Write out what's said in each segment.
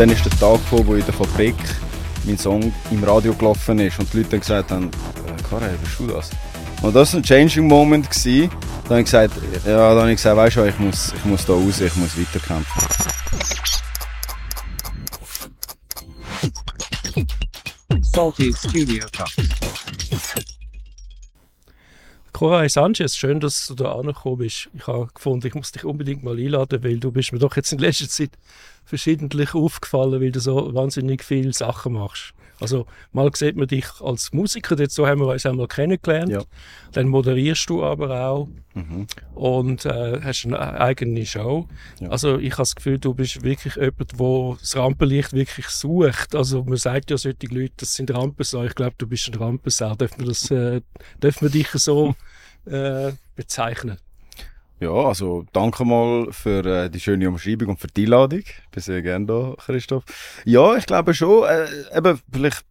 dann ist der Tag gekommen, wo in der Fabrik mein Song im Radio gelaufen ist und die Leute dann gesagt haben, äh, Karel, bist du das? Und das war ein Changing Moment. Gewesen. Dann habe ich gesagt, ja, dann habe ich gesagt, weißt du, ich muss, ich muss da raus, ich muss weiterkämpfen. Salty Studio Talk. Cora Sanchez, schön, dass du da angekommen bist. Ich habe gefunden, ich muss dich unbedingt mal einladen, weil du bist mir doch jetzt in letzter Zeit verschiedentlich aufgefallen, weil du so wahnsinnig viele Sachen machst. Also mal sieht man dich als Musiker, jetzt so haben wir uns einmal kennengelernt. Ja. Dann moderierst du aber auch Mhm. und äh, hast eine eigene Show. Ja. Also ich habe das Gefühl, du bist wirklich jemand, der das Rampenlicht wirklich sucht. Also man sagt ja solche Leute, das sind Rampensau. Ich glaube, du bist ein Rampensau. Dürfen wir, das, äh, dürfen wir dich so äh, bezeichnen? Ja, also danke mal für äh, die schöne Umschreibung und für die Einladung. Ich bin sehr gerne da, Christoph. Ja, ich glaube schon, äh, eben vielleicht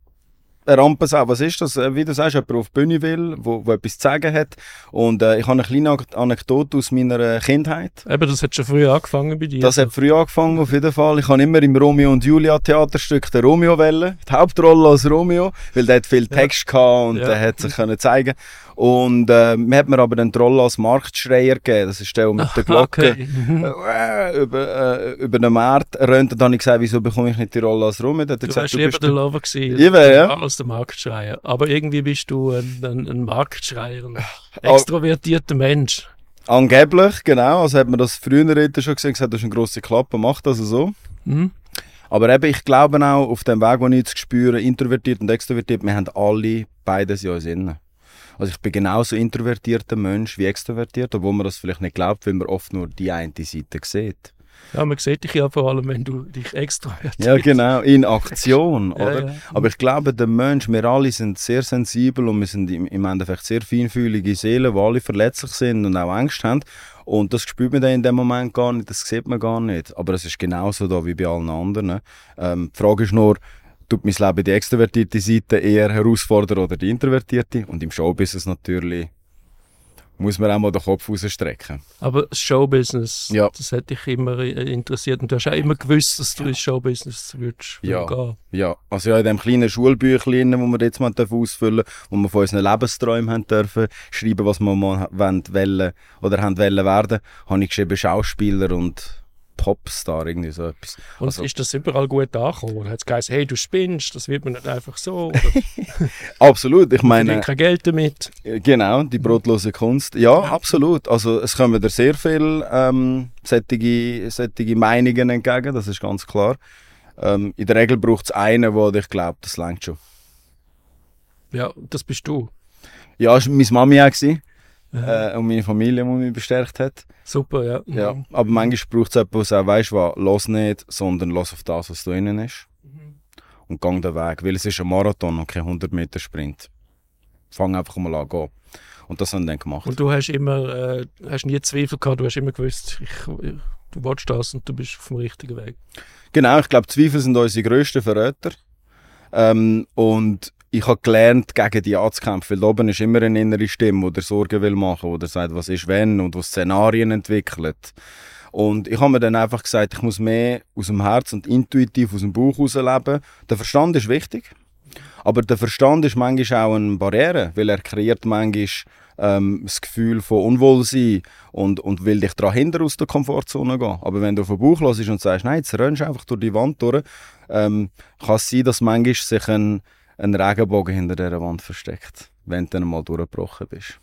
eine Rampensau, was ist das? Äh, Wie du sagst, jemand, auf die Bühne will, wo, wo etwas zu sagen hat. Und äh, ich habe eine kleine Anekdote aus meiner Kindheit. Eben, das hat schon früh angefangen bei dir. Das hat früh angefangen, auf jeden Fall. Ich habe immer im Romeo und Julia Theaterstück den Romeo wählen, die Hauptrolle als Romeo, weil der hat viel Text gehabt und Ja. der hat sich können zeigen. Und äh, mir hat mir aber den Rolle als Marktschreier gegeben. Das ist der, mit der Glocke Okay. Äh, über, äh, über den Markt rennt. Und dann habe ich gesagt, wieso bekomme ich nicht die Rolle als er Du gesagt, warst lieber der Lover gewesen. Ich wär, ja. Als der Marktschreier. Aber irgendwie bist du ein, ein, ein Marktschreier, ein extrovertierter Mensch. Angeblich, genau. Also hat man das früher schon gesehen, gesagt, das ist eine grosse Klappe, macht das so. Mhm. Aber eben, ich glaube auch, auf dem Weg, den ich jetzt spüre, introvertiert und extrovertiert, wir haben alle beides in uns innen. Also ich bin genauso introvertierter Mensch wie extrovertiert, obwohl man das vielleicht nicht glaubt, weil man oft nur die eine Seite sieht. Ja, man sieht dich ja vor allem, wenn du dich extrovertierst. Ja, genau, in Aktion, Ja, oder? ja. Aber ich glaube, der Mensch, wir alle sind sehr sensibel und wir sind im, im Endeffekt sehr feinfühlige Seelen, die alle verletzlich sind und auch Angst haben. Und das spürt man dann in dem Moment gar nicht, das sieht man gar nicht. Aber es ist genauso da wie bei allen anderen. Ähm, die Frage ist nur, tut mein Leben die extrovertierte Seite eher herausfordern oder die introvertierte? Und im Showbusiness natürlich muss man auch mal den Kopf rausstrecken. Aber das Showbusiness, Ja. das hat dich immer äh, interessiert. Und du hast auch immer gewusst, dass du ins Showbusiness würdest Ja. gehen. Ja, also ja, in dem kleinen Schulbüchlein, das wir jetzt mal ausfüllen wo wir von unseren Lebensträumen haben dürfen schreiben, was wir mal wollen, wollen oder haben wollen werden, habe ich geschrieben Schauspieler und Popstar, irgendwie so etwas. Und Also- ist das überall gut angekommen? Oder hat es geheißen, hey, du spinnst, das wird man nicht einfach so. Absolut, ich meine, meine, kein Geld damit. äh, genau, die brotlose Kunst. Ja, absolut. Also es kommen da sehr viele ähm, solche, solche Meinungen entgegen, das ist ganz klar. Ähm, in der Regel braucht es einen, der ich glaube, das langt schon. Ja, das bist du. Ja, das war meine Mami auch. Gewesen. Äh, und meine Familie, die mich bestärkt hat. Super, ja. Ja, aber manchmal braucht es jemanden, der weißt du was, los nicht, sondern los auf das, was da innen ist. Und gang den Weg, weil es ist ein Marathon und kein 100 Meter Sprint. Fang einfach mal an, gehen. Und das haben wir dann gemacht. Und du hast immer, äh, hast nie Zweifel gehabt, du hast immer gewusst, ich, du willst das und du bist auf dem richtigen Weg. Genau, ich glaube, Zweifel sind unsere grössten Verräter. Ähm, und ich habe gelernt, gegen die anzukämpfen, weil oben ist immer eine innere Stimme, die Sorgen will machen, die sagt, was ist wenn und die Szenarien entwickelt. Und ich habe mir dann einfach gesagt, ich muss mehr aus dem Herz und intuitiv aus dem Bauch heraus leben. Der Verstand ist wichtig, aber der Verstand ist manchmal auch eine Barriere, weil er kreiert manchmal ähm, das Gefühl von Unwohlsein und, und will dich daran hindern, aus der Komfortzone gehen. Aber wenn du auf den Bauch hörst und sagst, nein, jetzt rennst du einfach durch die Wand durch, ähm, kann es sein, dass manchmal sich ein, ein Regenbogen hinter dieser Wand versteckt, wenn du dann mal durchgebrochen bist.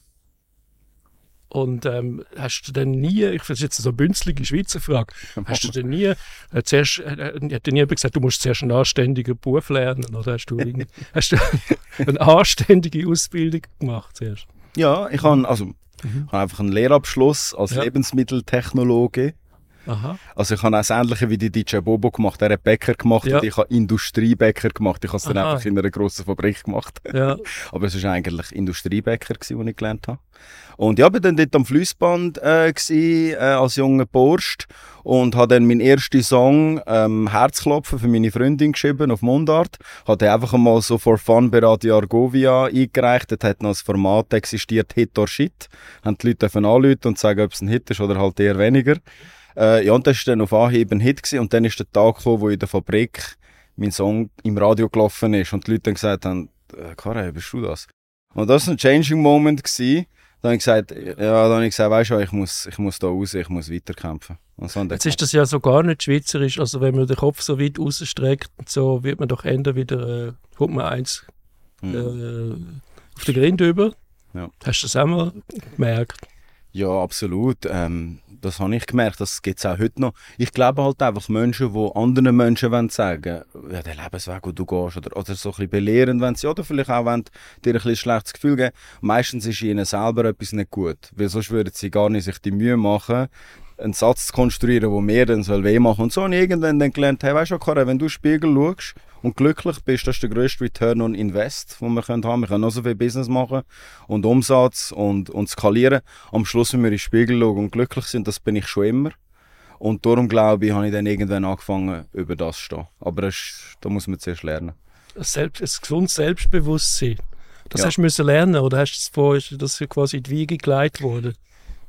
Und ähm, hast du denn nie, ich finde jetzt so eine bünzlige Schweizer Frage, hast du denn nie, äh, zuerst, äh, äh, hat dir nie gesagt, du musst zuerst einen anständigen Beruf lernen? Oder hast du, hast du eine anständige Ausbildung gemacht zuerst? Ja, ich habe also, ich habe einfach einen Lehrabschluss als Ja. Lebensmitteltechnologe. Aha. Also ich habe auch das Ähnliche wie die DJ Bobo gemacht. Er hat Bäcker gemacht Ja. und ich habe Industriebäcker gemacht. Ich habe es dann einfach in einer grossen Fabrik gemacht. Ja. Aber es war eigentlich Industriebäcker, gewesen, den ich gelernt habe. Und ja, bin dann dort am Flussband äh, äh, als junger Burst und habe dann meinen ersten Song ähm, «Herzklopfen» für meine Freundin geschrieben auf Mundart. Habe den einfach einmal so for fun bei Radio Argovia eingereicht. Dort hat noch das Format existiert «Hit or Shit». Haben die Leute anrufen und sagen, ob es ein Hit ist oder halt eher weniger. Äh, ja, und das war dann auf Anhieb ein Hit gewesen. und dann ist der Tag gekommen, wo in der Fabrik mein Song im Radio gelaufen ist und die Leute dann gesagt haben, äh, Karel, bist du das? Und das war ein Changing Moment gewesen. Dann habe ich gesagt, ja, dann habe ich gesagt, weißt du, ich muss, ich muss da raus, ich muss weiterkämpfen. So, Jetzt ist das ja so gar nicht schweizerisch. Also wenn man den Kopf so weit rausstreckt, so wird man doch Ende wieder, äh, kommt man eins Mhm. äh, auf den Grind über. Ja. Hast du das auch mal gemerkt? Ja, absolut. Ähm, das habe ich gemerkt, das gibt es auch heute noch. Ich glaube halt einfach Menschen, die anderen Menschen wollen sagen ja, der Lebensweg, wo du gehst, oder, oder so ein bisschen belehren wenn sie, oder vielleicht auch wollen, dir ein schlechtes Gefühl geben. Meistens ist ihnen selber etwas nicht gut, weil sonst würden sie gar nicht sich die Mühe machen, einen Satz zu konstruieren, der mir dann soll weh machen. Und so ich irgendwann dann gelernt, hey, weißt du, Karin, wenn du Spiegel schaust und glücklich bist, das ist der grösste Return on Invest, den wir können haben. Wir können noch so viel Business machen und Umsatz und, und skalieren. Am Schluss, wenn wir in den Spiegel schauen und glücklich sind, das bin ich schon immer. Und darum glaube ich, habe ich dann irgendwann angefangen, über das zu stehen. Aber das, da muss man zuerst lernen. Ein, Selbst, ein gesundes Selbstbewusstsein. Das Ja. hast du müssen lernen oder hast du das quasi in die Wiege geleitet worden?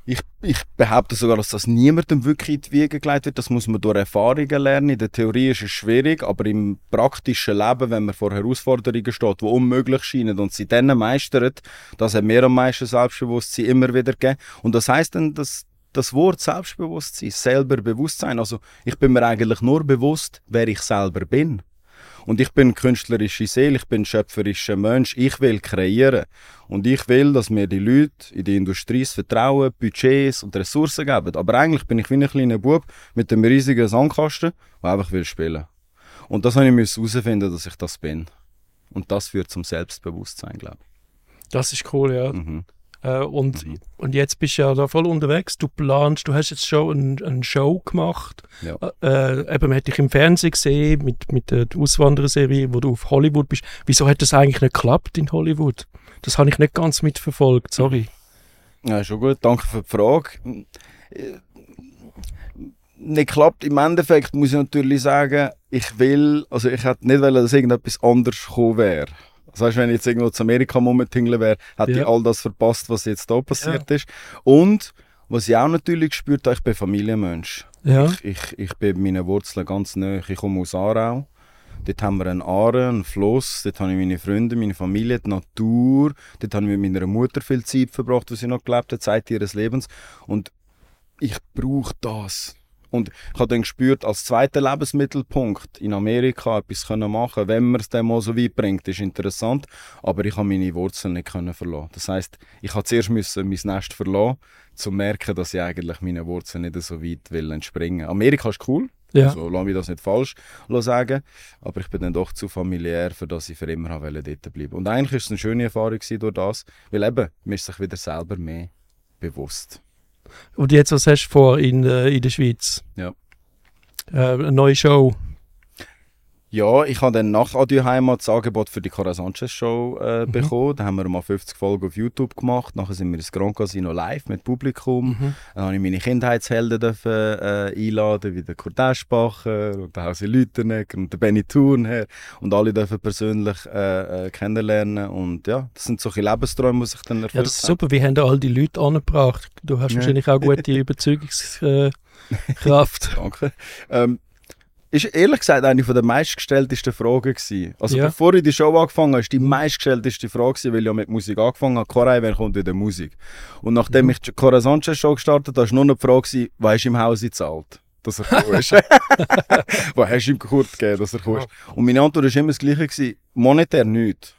Ich, ich behaupte sogar, dass das niemandem wirklich in die Wiege gelegt wird. Das muss man durch Erfahrungen lernen. In der Theorie ist es schwierig, aber im praktischen Leben, wenn man vor Herausforderungen steht, die unmöglich scheinen und sie dann meistert, das hat mir am meisten Selbstbewusstsein immer wieder gegeben. Und das heißt dann, dass das Wort Selbstbewusstsein, selber Bewusstsein, also ich bin mir eigentlich nur bewusst, wer ich selber bin. Und ich bin künstlerische Seele, ich bin schöpferischer Mensch, ich will kreieren. Und ich will, dass mir die Leute in die Industrie das Vertrauen, Budgets und Ressourcen geben. Aber eigentlich bin ich wie ein kleiner Bub mit einem riesigen Sandkasten, der einfach will spielen. Und das habe ich herausfinden, dass ich das bin. Und das führt zum Selbstbewusstsein, glaube Das ist cool, ja. ich. Mhm. Äh, und, Mhm. und jetzt bist du ja da voll unterwegs. Du planst, du hast jetzt schon ein, eine Show gemacht. Ja. Äh, eben, man hat dich im Fernsehen gesehen mit, mit der Auswandererserie, wo du auf Hollywood bist. Wieso hat das eigentlich nicht geklappt in Hollywood? Das habe ich nicht ganz mitverfolgt, sorry. Ja, schon gut. Danke für die Frage. Nicht klappt. Im Endeffekt muss ich natürlich sagen, ich will, also ich hätte nicht wollen, dass irgendetwas anders gekommen wäre. Das heißt, wenn ich jetzt irgendwo zu Amerika rumtingeln wäre, hätte Ja. ich all das verpasst, was jetzt da passiert ist. Und was ich auch natürlich gespürt habe, ich bin Familienmensch. Ja. Ich, ich, ich bin meinen Wurzeln ganz nah. Ich komme aus Aarau. Dort haben wir einen Aare, einen Fluss. Dort habe ich meine Freunde, meine Familie, die Natur. Dort habe ich mit meiner Mutter viel Zeit verbracht, wo sie noch gelebt hat, Zeit ihres Lebens. Und ich brauche das. Und ich habe dann gespürt, als zweiter Lebensmittelpunkt in Amerika etwas können machen, wenn man es dann mal so weit bringt, ist interessant. Aber ich habe meine Wurzeln nicht können verlassen. Das heißt, ich habe zuerst müssen mein Nest verlassen, um zu merken, dass ich eigentlich meinen Wurzeln nicht so weit will entspringen. Amerika ist cool. Ja. Also, lass mich das nicht falsch sagen. Aber ich bin dann doch zu familiär, für dass ich für immer dort bleiben. Und eigentlich war es eine schöne Erfahrung durch das, weil eben, man ist sich wieder selber mehr bewusst. Und jetzt, was hast du vor in, äh, in der Schweiz? Ja. Äh, eine neue Show. Ja, ich habe dann nach Adieu Heimat das Angebot für die Cora Sanchez Show äh, Mhm. bekommen. Da haben wir mal 50 Folgen auf YouTube gemacht. Nachher sind wir ins Grand Casino live mit Publikum. Mhm. Dann habe ich meine Kindheitshelden dürfen, äh, einladen, wie der Kurt Eschbacher und der Hausi Lüternegger und der Benny Thurnherr. Und alle dürfen persönlich äh, äh, kennenlernen. Und ja, das sind solche Lebensträume, die sich dann erfüllt Ja, das ist super. Wie haben da all die Leute angebracht? Du hast Ja. wahrscheinlich auch gute Überzeugungskraft. Kraft. Danke. Ähm, ist ehrlich gesagt eine der meistgestelltesten Fragen gewesen. Also Ja. bevor ich die Show angefangen habe, ist die meistgestellteste Frage gewesen, weil ich ja mit Musik angefangen habe. Koray, wer kommt in der Musik? Und nachdem Mhm. ich die Cora Sanchez Show gestartet habe, war nur noch die Frage, gewesen, wer ist im Haus zahlt? Dass er gekommen ist. Was hast du ihm kurz gegeben, dass er gekommen ist? Und meine Antwort war immer das gleiche. Gewesen, monetär nichts.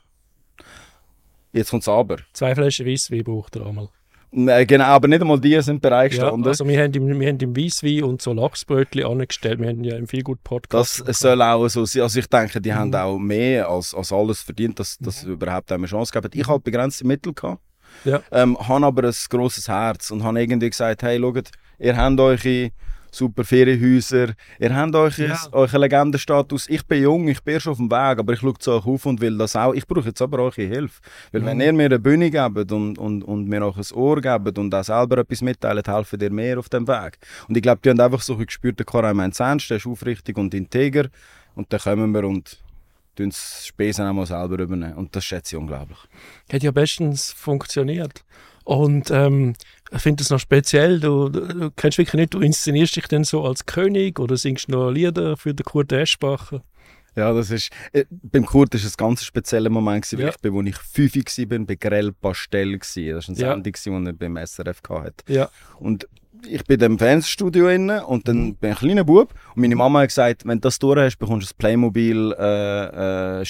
Jetzt kommt es aber. Zwei Flaschen Weisswein braucht er einmal. Genau, aber nicht einmal die sind bereit Ja, also wir haben, im, wir haben im Weisswein und so Lachsbrötchen angestellt. Wir haben ja im viel gut Podcast. Das soll auch so sein. Also ich denke, die Mhm. haben auch mehr als, als alles verdient, dass, dass sie überhaupt eine Chance geben. Ich habe begrenzte Mittel gehabt, Ja. ähm, habe aber ein grosses Herz und habe irgendwie gesagt, hey, schaut, ihr habt eure super Ferienhäuser, ihr habt euch Ja. euren Legendenstatus. Ich bin jung, ich bin erst auf dem Weg, aber ich schaue zu euch auf und will das auch. Ich brauche jetzt aber eure Hilfe. Weil wenn Mhm. ihr mir eine Bühne gebt und, und, und mir auch ein Ohr gebt und auch selber etwas mitteilt, helfen ihr mehr auf dem Weg. Und ich glaube, die haben einfach so gespürt, der Karim meint ernst, der ist aufrichtig und integer. Und dann kommen wir und tun das Spesen auch mal selber übernehmen. Und das schätze ich unglaublich. Hat ja bestens funktioniert. Und ähm, ich finde das noch speziell. Du, du, kennst wirklich nicht, du inszenierst dich dann so als König oder singst noch Lieder für den Kurt Eschbacher. Ja, das ist, äh, beim Kurt war es ein ganz spezieller Moment, gewesen, Ja. ich bin, wo ich fünf war, bei Grell Pastel. Gewesen. Das war eine Ja. Sendung, gewesen, die er beim SRF hatte. Ja. Und ich bin im Fernsehstudio inne und dann Mhm. bin ich ein kleiner Bub und meine Mama hat gesagt, wenn du das durch hast, bekommst du ein Playmobil äh, äh,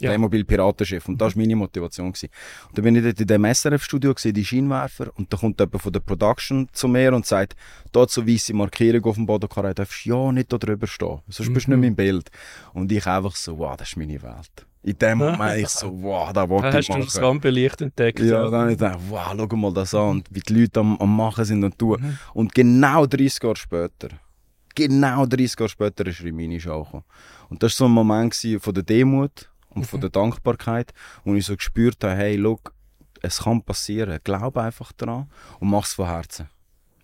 Ein Ja. Playmobil Piratenschiff und das war meine Motivation gewesen. Und dann bin ich dort in dem SRF Studio gesehen, die Scheinwerfer und da kommt jemand von der Production zu mir und sagt, dort so weiße Markierung auf dem Boden, Karin, darfst ja nicht da drüber stehen, sonst bist du Mhm. nicht mein Bild. Und ich einfach so, wow, das ist meine Welt. In dem Moment ich so, wow, da wollte ich hast du machen. das Rampenlicht entdeckt. Ja, dann habe ich gedacht, wow, schau mal das an, und wie die Leute am, am Machen sind und tun. Und genau 30 Jahre später, genau 30 Jahre später ist Rimini Show gekommen. Und das war so ein Moment von der Demut und von der Dankbarkeit, wo ich so gespürt habe, hey, schau, es kann passieren, glaub einfach daran und mach es von Herzen.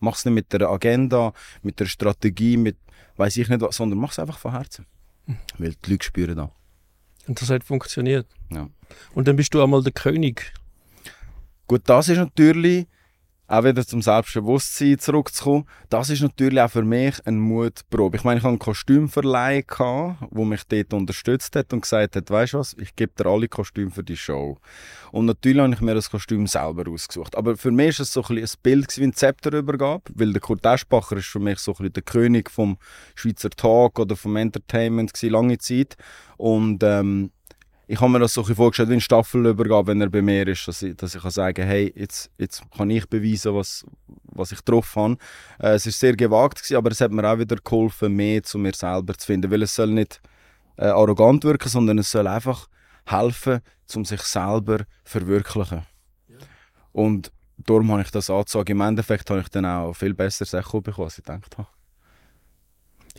Mach es nicht mit der Agenda, mit der Strategie, mit weiß ich nicht was, sondern mach es einfach von Herzen. Weil die Leute spüren da. Und das hat funktioniert. Ja. Und dann bist du einmal der König. Gut, das ist natürlich, auch wieder zum Selbstbewusstsein zurückzukommen, das ist natürlich auch für mich eine Mutprobe. Ich meine, ich hatte einen Kostümverleih, der mich dort unterstützt hat und gesagt hat, weißt du was, ich gebe dir alle Kostüme für die Show. Und natürlich habe ich mir das Kostüm selber ausgesucht. Aber für mich war es so ein, ein Bild wie ein Zepterübergabe, weil der Kurt Eschbacher ist für mich so ein der König vom Schweizer Talk oder vom Entertainment gewesen, lange Zeit. Und ähm, ich habe mir das so ein vorgestellt wie eine Staffelübergabe, wenn er bei mir ist, dass ich, dass ich kann sagen hey, jetzt, jetzt kann ich beweisen, was, was ich drauf habe. Äh, es war sehr gewagt, gewesen, aber es hat mir auch wieder geholfen, mehr zu mir selber zu finden, weil es soll nicht äh, arrogant wirken, sondern es soll einfach helfen, um sich selber verwirklichen. Und darum habe ich das angezogen. Im Endeffekt habe ich dann auch viel besser Sachen bekommen, als ich gedacht habe.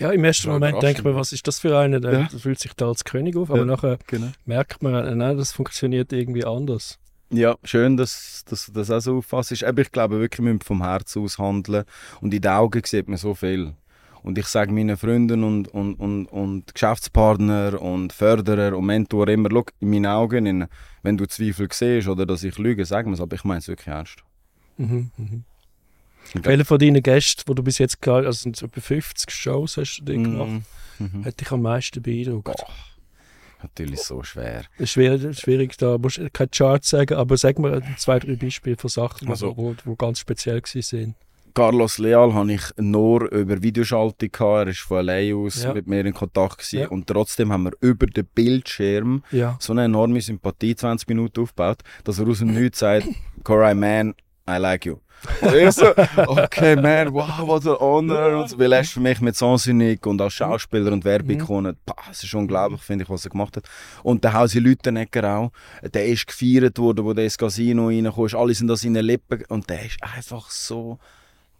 Ja, im ersten Moment denkt man, was ist das für einer? Der Ja. fühlt sich da als König auf. Aber Ja. nachher Genau. merkt man, äh, nein, das funktioniert irgendwie anders. Ja, schön, dass, dass du das auch so auffasst. Aber ich glaube wirklich, wir müssen vom Herzen aus handeln. Und in den Augen sieht man so viel. Und ich sage meinen Freunden und, und, und, und Geschäftspartner und Förderer und Mentor immer, schau, in meinen Augen, wenn du Zweifel siehst oder dass ich lüge, sag mir es, aber ich meine es wirklich ernst. Mhm, mhm. Ja. Welcher von deinen Gästen, die du bis jetzt gehabt also sind etwa 50 Shows hast du dort gemacht, Mhm. hat dich am meisten beeindruckt? Natürlich so schwer. Es ist schwierig, da musst du keine Charts sagen, aber sag mir zwei, drei Beispiele von Sachen, Also- wo, wo ganz speziell waren. Carlos Leal habe ich nur über Videoschaltung gehabt. Er ist von allein aus Ja. mit mir in Kontakt gewesen. Ja. Und trotzdem haben wir über den Bildschirm Ja. so eine enorme Sympathie 20 Minuten aufgebaut, dass er aus dem Nichts sagt, Coray, man, I like you. Und ich so, okay, man, wow, what an honor. Und so, weil er ist für mich mit Sansinig und als Schauspieler und Werbeikone, pah, es ist unglaublich, finde ich, was er gemacht hat. Und der Hausi Lüttenegger auch, der ist gefeiert worden, wo der ins Casino ist, alle sind an seinen Lippen. Und der ist einfach so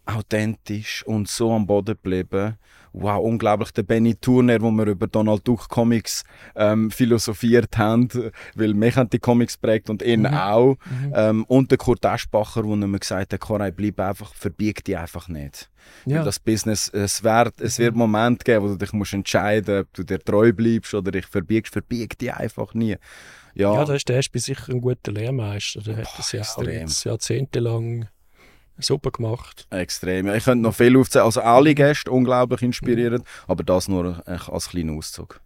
authentisch und so am Boden geblieben. Wow, unglaublich. Der Benny Turner, wo wir über Donald Duck Comics ähm, philosophiert haben, weil mich haben die Comics prägt und ihn auch. Ähm, und der Kurt Eschbacher, wo mir gesagt hat, Koray, bleib einfach, verbieg dich einfach nicht. Weil Ja. das Business, es wird, es wird Momente geben, wo du dich musst entscheiden ob du dir treu bleibst oder dich verbiegst. Verbieg dich einfach nie. Ja, ja, da ist der Espi sicher ein guter Lehrmeister. Der hat das jetzt jahrzehntelang super gemacht. extrem. Ich könnte noch viel aufzählen. Also alle Gäste unglaublich inspirierend, aber das nur äh, als kleiner Auszug.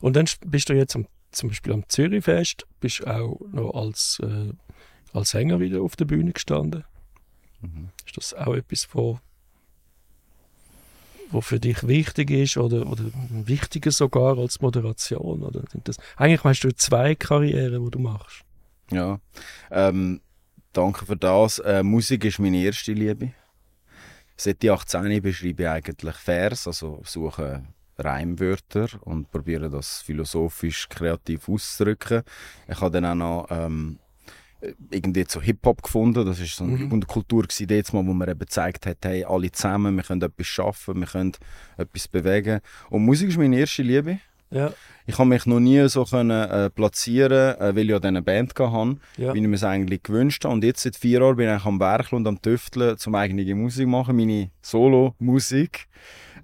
Und dann bist du jetzt am, zum Beispiel am Zürichfest, bist auch noch als, äh, als Sänger wieder auf der Bühne gestanden. Mhm. Ist das auch etwas, wo, wo für dich wichtig ist oder, oder wichtiger sogar als Moderation? Oder sind das, eigentlich hast du zwei Karrieren, die du machst. Ja. Ähm, danke für das. Äh, Musik ist meine erste Liebe. Seit ich 18 beschreibe ich eigentlich Vers, also suche Reimwörter und probiere das philosophisch kreativ auszudrücken. Ich habe dann auch noch ähm, irgendwie so Hip-Hop gefunden. Das ist so eine Mhm. Kultur jetzt mal, wo man eben gezeigt hat, hey, alle zusammen, wir können etwas schaffen, wir können etwas bewegen. Und Musik ist meine erste Liebe. Ja, Ich habe mich noch nie so können, äh, platzieren, äh, weil ich ja eine Band hatte, ja. wie ich mir es eigentlich gewünscht habe. Und jetzt seit vier Jahren bin ich am Werkeln und am Tüfteln, zum eigene Musik machen, meine Solo-Musik.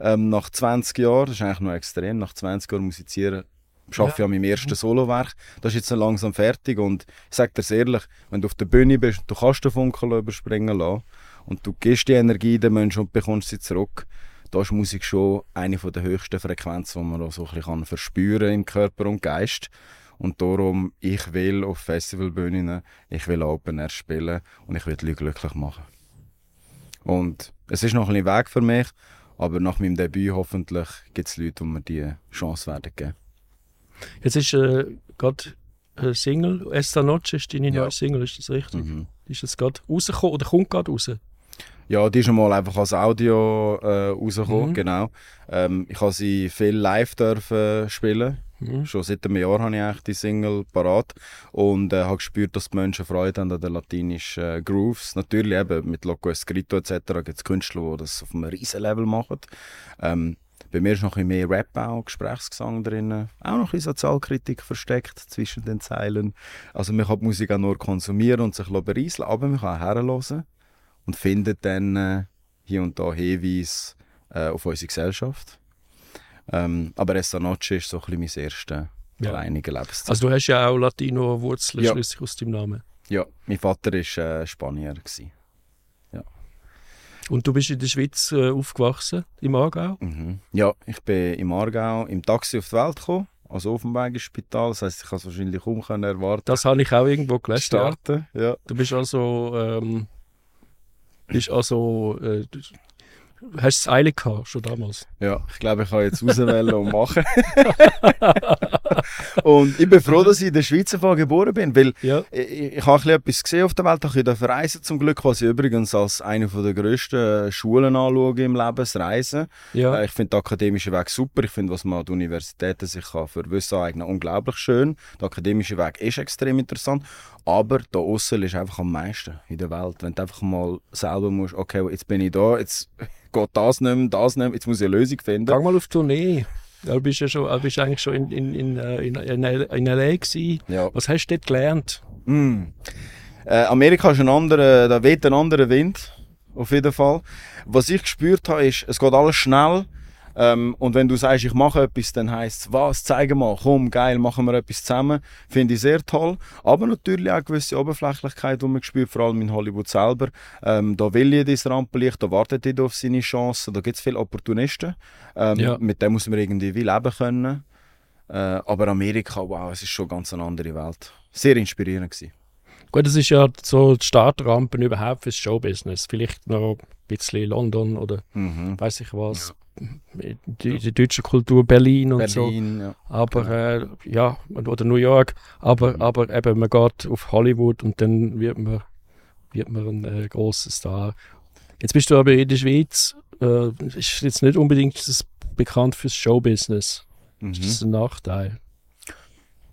Ähm, nach 20 Jahren, das ist eigentlich noch extrem, nach 20 Jahren musizieren, Ich arbeite ja. an meinem ersten Solowerk. Das ist jetzt langsam fertig und ich sage dir ehrlich, wenn du auf der Bühne bist, du kannst den Funken überspringen lassen und du gibst die Energie den Menschen und bekommst sie zurück, da ist Musik schon eine der höchsten Frequenzen, die man auch so ein bisschen verspüren im Körper und Geist. Und darum, ich will auf Festivalbühnen, ich will Open Air spielen und ich will die Leute glücklich machen. Und es ist noch ein Weg für mich, aber nach meinem Debüt hoffentlich gibt es Leute, die mir diese Chance werden geben. Jetzt ist äh, gerade eine Single, Esta Noche ist deine ja. neue Single, ist das richtig? Mhm. Ist das gerade rausgekommen oder kommt gerade raus? Ja, die ist einmal einfach als Audio äh, rausgekommen, mhm. genau. Ähm, ich habe sie viel live dürfen spielen Mhm. Schon seit einem Jahr habe ich eigentlich die Single parat und äh, habe gespürt, dass die Menschen Freude haben an den latinischen äh, Grooves. Natürlich eben mit Loco Escrito etc. gibt es Künstler, die das auf einem riesen Level machen. Ähm, bei mir ist noch ein bisschen mehr Rap auch, Gesprächsgesang drin. Auch noch ein bisschen Sozialkritik versteckt zwischen den Zeilen. Also man kann die Musik auch nur konsumieren und sich berieseln, aber man kann auch herhören und findet dann äh, hier und da Hinweise äh, auf unsere Gesellschaft. Ähm, aber Esta Noche ist so ein bisschen mein erstes ja. alleiniger Lebenszeit. Also du hast ja auch Latino-Wurzeln ja. schließlich aus deinem Namen. Ja, mein Vater war äh, Spanier. Gewesen. Ja. Und du bist in der Schweiz äh, aufgewachsen, im Aargau? Mhm. Ja, ich bin im Aargau im Taxi auf die Welt gekommen, also Offenberger-Spital. Das heisst, ich kann es wahrscheinlich kaum erwarten. Das habe ich auch irgendwo gelesen. Starten, ja. Du bist also... Ähm, bist also äh, Hast du es eilig gehabt, schon damals? Ja, ich glaube, ich kann jetzt auswählen und machen. und ich bin froh, dass ich in der Schweiz geboren bin, weil ja. ich, ich habe etwas gesehen auf der Welt, ich durfte reisen zum Glück, was ich übrigens als eine der grössten Schulen anschaue im Leben, das Reisen. Ja. Äh, ich finde den akademischen Weg super, ich finde, was man an den Universitäten sich kann für Wissen eignen unglaublich schön. Der akademische Weg ist extrem interessant, aber da außen ist einfach am meisten in der Welt. Wenn du einfach mal selber musst, okay, jetzt bin ich da, jetzt geht das nicht mehr, das nicht mehr, jetzt muss ich eine Lösung finden. Geh mal auf Tournee. Du bist ja schon, du bist eigentlich schon in, in, in, äh, in, in, in L.A. gewesen. Ja. Was hast du dort gelernt? Mm. Äh, Amerika ist ein anderer, da weht ein anderer Wind, auf jeden Fall. Was ich gespürt habe, ist, es geht alles schnell. Ähm, und wenn du sagst, ich mache etwas, dann heisst es, was, zeige mal, komm, geil, machen wir etwas zusammen. Finde ich sehr toll. Aber natürlich auch eine gewisse Oberflächlichkeit, die man spürt, vor allem in Hollywood selber. Ähm, da will jeder ins Rampenlicht, da wartet jeder auf seine Chancen, da gibt es viele Opportunisten. Ähm, ja. Mit dem muss man irgendwie wie leben können. Äh, aber Amerika, wow, es ist schon ganz eine andere Welt. Sehr inspirierend gewesen. Gut, das ist ja so die Startrampen überhaupt fürs Showbusiness. Vielleicht noch ein bisschen London oder mhm. weiß ich was. Ja die, die, deutsche Kultur Berlin und Berlin, so. Ja. Aber genau. äh, ja, oder New York. Aber, mhm. aber eben, man geht auf Hollywood und dann wird man, wird man ein äh, großer Star. Jetzt bist du aber in der Schweiz, äh, ist jetzt nicht unbedingt das bekannt fürs Showbusiness. Mhm. Das ist ein Nachteil.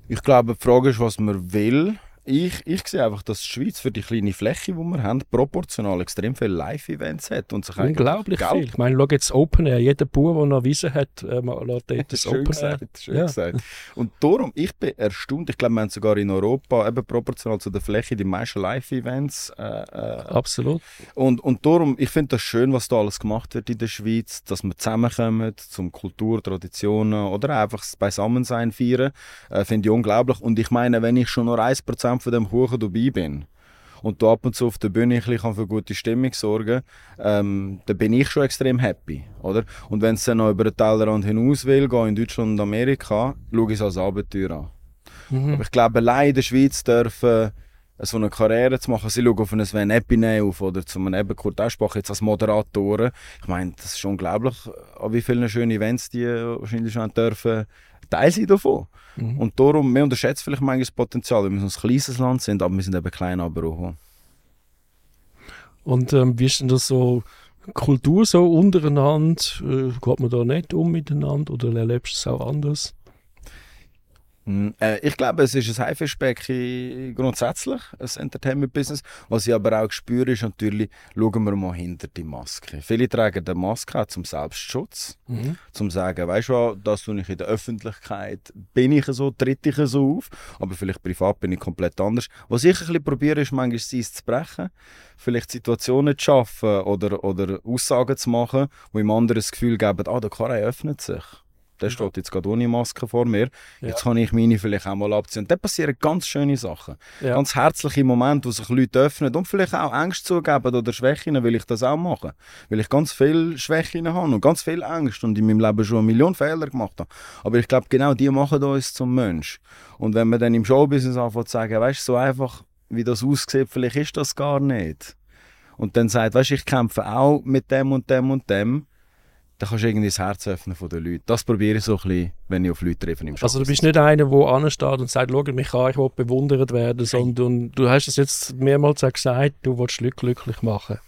Ich glaube, die Frage ist, was man will ich, ich sehe einfach, dass die Schweiz für die kleine Fläche, die wir haben, proportional extrem viele Live-Events hat. Und sich Unglaublich viel. Ich meine, schau jetzt Open Air. Jeder Bauer, der noch Wiese hat, äh, lässt dort das Open gesagt, Air. Schön ja. gesagt. Und darum, ich bin erstaunt. Ich glaube, wir haben sogar in Europa eben proportional zu der Fläche die meisten Live-Events. Äh, äh, Absolut. Und, und darum, ich finde das schön, was da alles gemacht wird in der Schweiz, dass wir zusammenkommen zum Kultur, Traditionen oder einfach das Beisammensein feiern. Äh, finde ich unglaublich. Und ich meine, wenn ich schon nur 1% Prozent von dem Kuchen dabei bin und du ab und zu auf der Bühne ein bisschen für gute Stimmung sorgen ähm, dann bin ich schon extrem happy. Oder? Und wenn es dann noch über den Tellerrand hinaus will, gehen in Deutschland und Amerika, schaue ich es als Abenteuer an. Mhm. Aber ich glaube, allein in der Schweiz dürfen so eine Karriere zu machen. Sie schauen auf einen Sven Epine auf oder zu einem eben Kurt Eschbach jetzt als Moderatoren. Ich meine, das ist unglaublich, an wie vielen schönen Events die wahrscheinlich schon dürfen Teil sein davon. Mhm. Und darum, wir unterschätzen vielleicht manchmal das Potenzial, weil wir ein kleines Land sind, aber wir sind eben klein, aber auch. Und ähm, wie ist denn das so, Kultur so untereinander? Äh, geht man da nicht um miteinander oder erlebst du es auch anders? Hm, äh, ich glaube, es ist ein Haifischbecken grundsätzlich, ein Entertainment-Business. Was ich aber auch spüre, ist natürlich, schauen wir mal hinter die Maske. Viele tragen die Maske zum Selbstschutz, mhm. zum sagen, weißt du das tue ich in der Öffentlichkeit, bin ich so, tritt ich so auf, aber vielleicht privat bin ich komplett anders. Was ich ein bisschen probiere, ist manchmal das Eis zu brechen, vielleicht Situationen zu schaffen oder, oder Aussagen zu machen, wo ihm anderen das Gefühl geben, ah, der Karre öffnet sich. Der steht jetzt gerade ohne Maske vor mir. Ja. Jetzt kann ich meine vielleicht auch mal abziehen. Und dann passieren ganz schöne Sachen. Ja. Ganz herzliche Momente, wo sich Leute öffnen und vielleicht auch Ängste zugeben oder Schwächen, will ich das auch machen. Weil ich ganz viele Schwächen habe und ganz viel Angst und in meinem Leben schon eine Million Fehler gemacht habe. Aber ich glaube, genau die machen uns zum Mensch. Und wenn man dann im Showbusiness anfängt zu sagen, weißt du, so einfach, wie das aussieht, vielleicht ist das gar nicht. Und dann sagt, weißt du, ich kämpfe auch mit dem und dem und dem, dann kannst du irgendwie das Herz öffnen von den Leuten. Das probiere ich so ein bisschen, wenn ich auf Leute treffe im Also du bist nicht einer, der ansteht und sagt, schau mich an, ich will bewundert werden, sondern du hast es jetzt mehrmals auch gesagt, du willst Leute glücklich machen.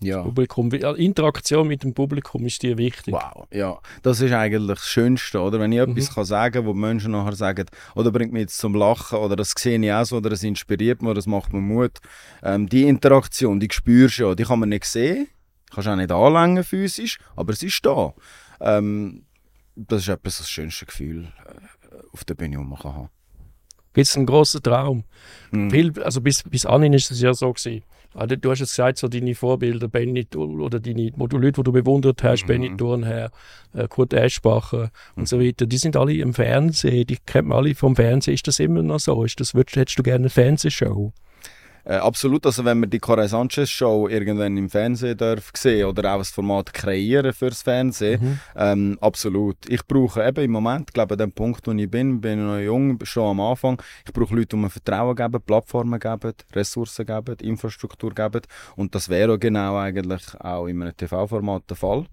ja. Publikum, Interaktion mit dem Publikum ist dir wichtig. Wow, ja, das ist eigentlich das Schönste, oder? Wenn ich etwas kann sagen wo die Menschen nachher sagen, oder bringt mich jetzt zum Lachen, oder das sehe ich auch so, oder das inspiriert mich, oder das macht mir Mut. Ähm, die Interaktion, die spürst du ja, die kann man nicht sehen, kannst auch nicht anlängen physisch, aber es ist da. Ähm, das ist etwas das schönste Gefühl äh, auf der Bühne, das man kann haben. Gibt es einen grossen Traum? Mhm. Viel, also bis, bis anhin ist es ja so gewesen. Also, du hast jetzt gesagt, so deine Vorbilder, Benny oder deine Leute, die du bewundert hast, Mhm. Benny Thurnherr, äh, Kurt Eschbacher und so weiter, die sind alle im Fernsehen, die kennt man alle vom Fernsehen. Ist das immer noch so? Ist das, würdest, hättest du gerne eine Fernsehshow? Äh, absolut, also wenn man die Cora Sanchez Show irgendwann im Fernsehen darf sehen oder auch ein Format kreieren fürs Fernsehen, Mhm. ähm, absolut. Ich brauche eben im Moment, glaube an dem Punkt, wo ich bin, bin ich noch jung, schon am Anfang, ich brauche Leute, die mir Vertrauen geben, Plattformen geben, Ressourcen geben, Infrastruktur geben und das wäre genau eigentlich auch in einem TV-Format der Fall.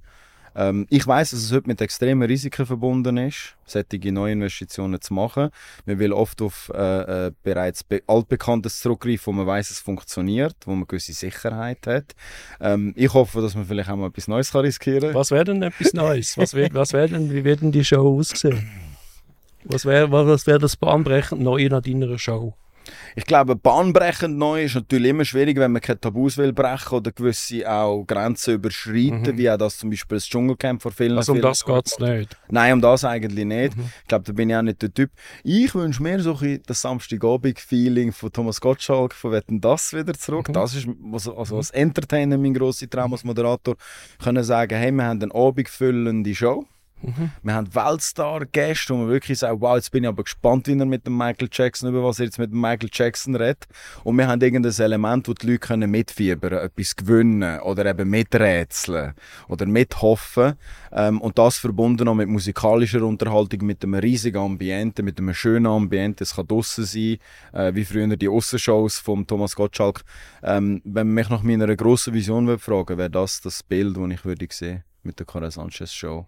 Ähm, ich weiß, dass es heute mit extremen Risiken verbunden ist, solche Neuinvestitionen zu machen. Man will oft auf äh, äh, bereits be altbekanntes zurückgreifen, wo man weiß, es funktioniert, wo man gewisse Sicherheit hat. Ähm, ich hoffe, dass man vielleicht auch mal etwas Neues kann riskieren kann. Was wäre denn etwas Neues? Was wär, was wär denn, wie wird denn die Show aussehen? Was wäre was wär das bahnbrechend Neue an deiner Show? Ich glaube, bahnbrechend neu ist natürlich immer schwierig, wenn man keine Tabus will brechen oder gewisse auch Grenzen überschreiten, wie auch das zum Beispiel das Dschungelcamp vor vielen Mhm. Also um vielen das geht es nicht. Nein, um das eigentlich nicht. Mhm. Ich glaube, da bin ich auch nicht der Typ. Ich wünsche mir so ein das Samstagabend-Feeling von Thomas Gottschalk von Wetten das wieder zurück. Mhm. Das ist also, also als Entertainer mein grosser Traum als Moderator. Können sagen, hey, wir haben eine abendfüllende Show. Mhm. Wir haben Weltstar-Gäste, wo man wirklich sagt, wow, jetzt bin ich aber gespannt, wie er mit dem Michael Jackson, über was er jetzt mit dem Michael Jackson redet. Und wir haben irgendein Element, wo die Leute können mitfiebern, etwas gewinnen oder eben miträtseln oder mithoffen. Ähm, und das verbunden noch mit musikalischer Unterhaltung, mit einem riesigen Ambiente, mit einem schönen Ambiente. Es kann draussen sein, äh, wie früher die Aussenshows von Thomas Gottschalk. Ähm, wenn man mich nach meiner grossen Vision fragen wäre das das Bild, das ich würde sehen mit der Cara Sanchez Show.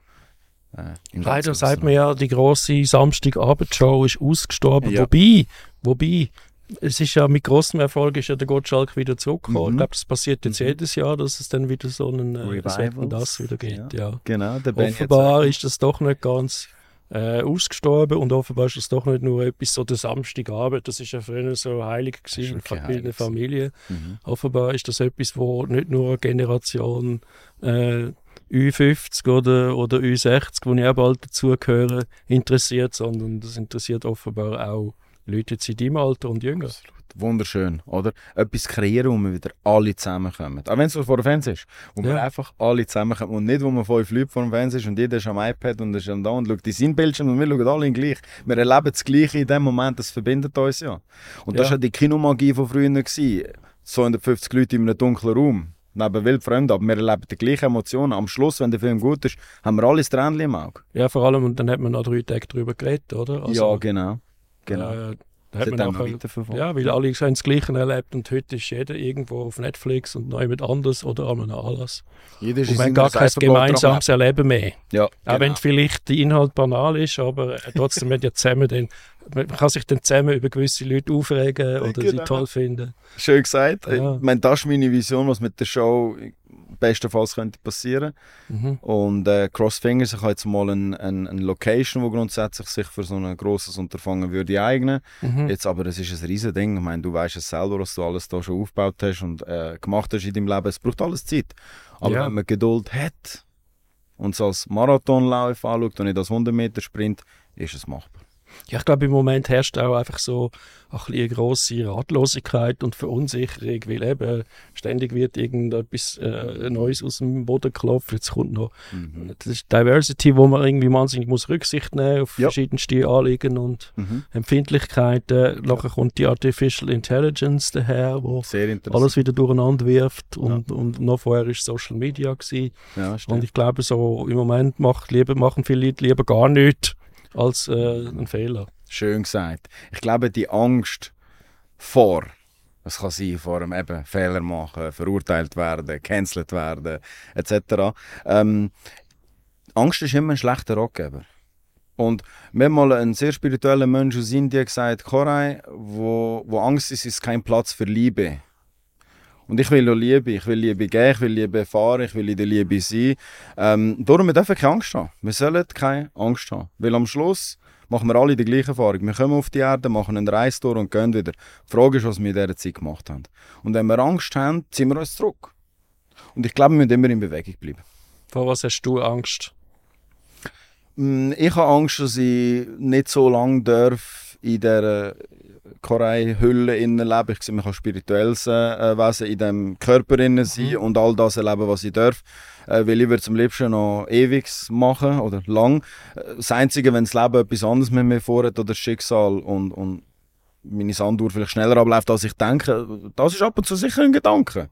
Äh, Leider sagt man ja, die grosse Samstagabendshow ist ausgestorben. Ja. Wobei, wobei, es ist ja mit großem Erfolg ist ja der Gottschalk wieder zurückgekommen. Mhm. Ich glaube, das passiert jetzt jedes Jahr, dass es dann wieder so einen äh, Revivals. das wieder gibt. Ja. Genau, der Ben Offenbar ist das doch nicht ganz äh, ausgestorben und offenbar ist das doch nicht nur etwas so der Samstagabend. Das ist ja früher so heilig gewesen in der Familie. Mhm. Offenbar ist das etwas, wo nicht nur eine Generation äh, Ü50 oder, oder Ü60, wo ich auch bald dazugehöre, interessiert, sondern das interessiert offenbar auch Leute jetzt in deinem Alter und jünger. Wunderschön, oder? Etwas kreieren, wo wir wieder alle zusammenkommen. Auch wenn es vor dem Fernseher ist. Wo wir Ja. einfach alle zusammenkommen. Und nicht, wo man fünf Leute vor dem Fernseher ist und jeder ist am iPad und ist da und schaut in seinen Bildschirm und wir schauen alle gleich. Wir erleben das Gleiche in dem Moment, das verbindet uns ja. Und das Ja. war ja die Kinomagie von früher. Gewesen. 250 Leute in einem dunklen Raum. Neben wildfremden, aber wir erleben die gleichen Emotionen. Am Schluss, wenn der Film gut ist, haben wir alle das Tränchen im Auge. Ja, vor allem, und dann hat man noch drei Tage darüber geredet, oder? ja, genau. genau. Äh, da hat man nachher, ja, weil alle haben das Gleiche erlebt und heute ist jeder irgendwo auf Netflix und noch jemand anders oder an einem Anlass. Jeder ist Und seiner gar kein gemeinsames Erleben mehr. Ja, Auch genau. wenn vielleicht der Inhalt banal ist, aber äh, trotzdem wird ja zusammen dann, man kann sich dann zusammen über gewisse Leute aufregen oder sie Genau. toll finden. Schön gesagt. Ja. Ich meine, das ist meine Vision, was mit der Show bestenfalls könnte passieren. Mhm. Und äh, Crossfingers, ich habe jetzt mal eine ein, ein Location, wo grundsätzlich sich für so ein grosses Unterfangen würde eignen. Mhm. Jetzt aber, es ist ein riesen Ding. Ich meine, du weißt es selber, was du alles da schon aufgebaut hast und äh, gemacht hast in deinem Leben. Es braucht alles Zeit. Aber Ja. wenn man Geduld hat und es als Marathonlauf anschaut und nicht als 100 Meter Sprint, ist es machbar. Ja, ich glaube, im Moment herrscht auch einfach so ein bisschen eine grosse Ratlosigkeit und Verunsicherung, weil eben ständig wird irgendetwas äh, Neues aus dem Boden geklopft. Jetzt kommt noch Mhm. das ist Diversity, wo man irgendwie wahnsinnig muss Rücksicht nehmen auf Ja. verschiedenste Anliegen und Mhm. Empfindlichkeiten. Nachher kommt die Artificial Intelligence daher, wo alles wieder durcheinander wirft und, und noch vorher ist Social Media gewesen. ja, Und ich glaube, so im Moment macht lieber, machen viele Leute lieber gar nichts als äh, einen Fehler. Schön gesagt. Ich glaube, die Angst vor, es kann sein, vor einem eben Fehler machen, verurteilt werden, gecancelt werden, etc. Ähm, Angst ist immer ein schlechter Ratgeber. Und mir mal ein sehr spiritueller Mensch aus Indien gesagt, Koray, wo, wo Angst ist, ist kein Platz für Liebe. Und ich will auch Liebe, ich will Liebe geben, ich will Liebe erfahren, ich will in der Liebe sein. Ähm, darum wir dürfen keine Angst haben. Wir sollen keine Angst haben. Weil am Schluss machen wir alle die gleiche Erfahrung. Wir kommen auf die Erde, machen einen Reis durch und gehen wieder. Die Frage ist, was wir in dieser Zeit gemacht haben. Und wenn wir Angst haben, ziehen wir uns zurück. Und ich glaube, wir müssen immer in Bewegung bleiben. Vor was hast du Angst? Mm, Ich habe Angst, dass ich nicht so lange darf in dieser Korei-Hülle innen leben. Ich sehe mich als spirituelles äh, Wesen in diesem Körper innen sein und all das erleben, was ich darf. Äh, weil ich würde am liebsten noch ewig machen oder lang. Äh, Das Einzige, wenn das Leben etwas anderes mit mir vorhat oder das Schicksal und, und meine Sanduhr vielleicht schneller abläuft, als ich denke, das ist ab und zu sicher ein Gedanke.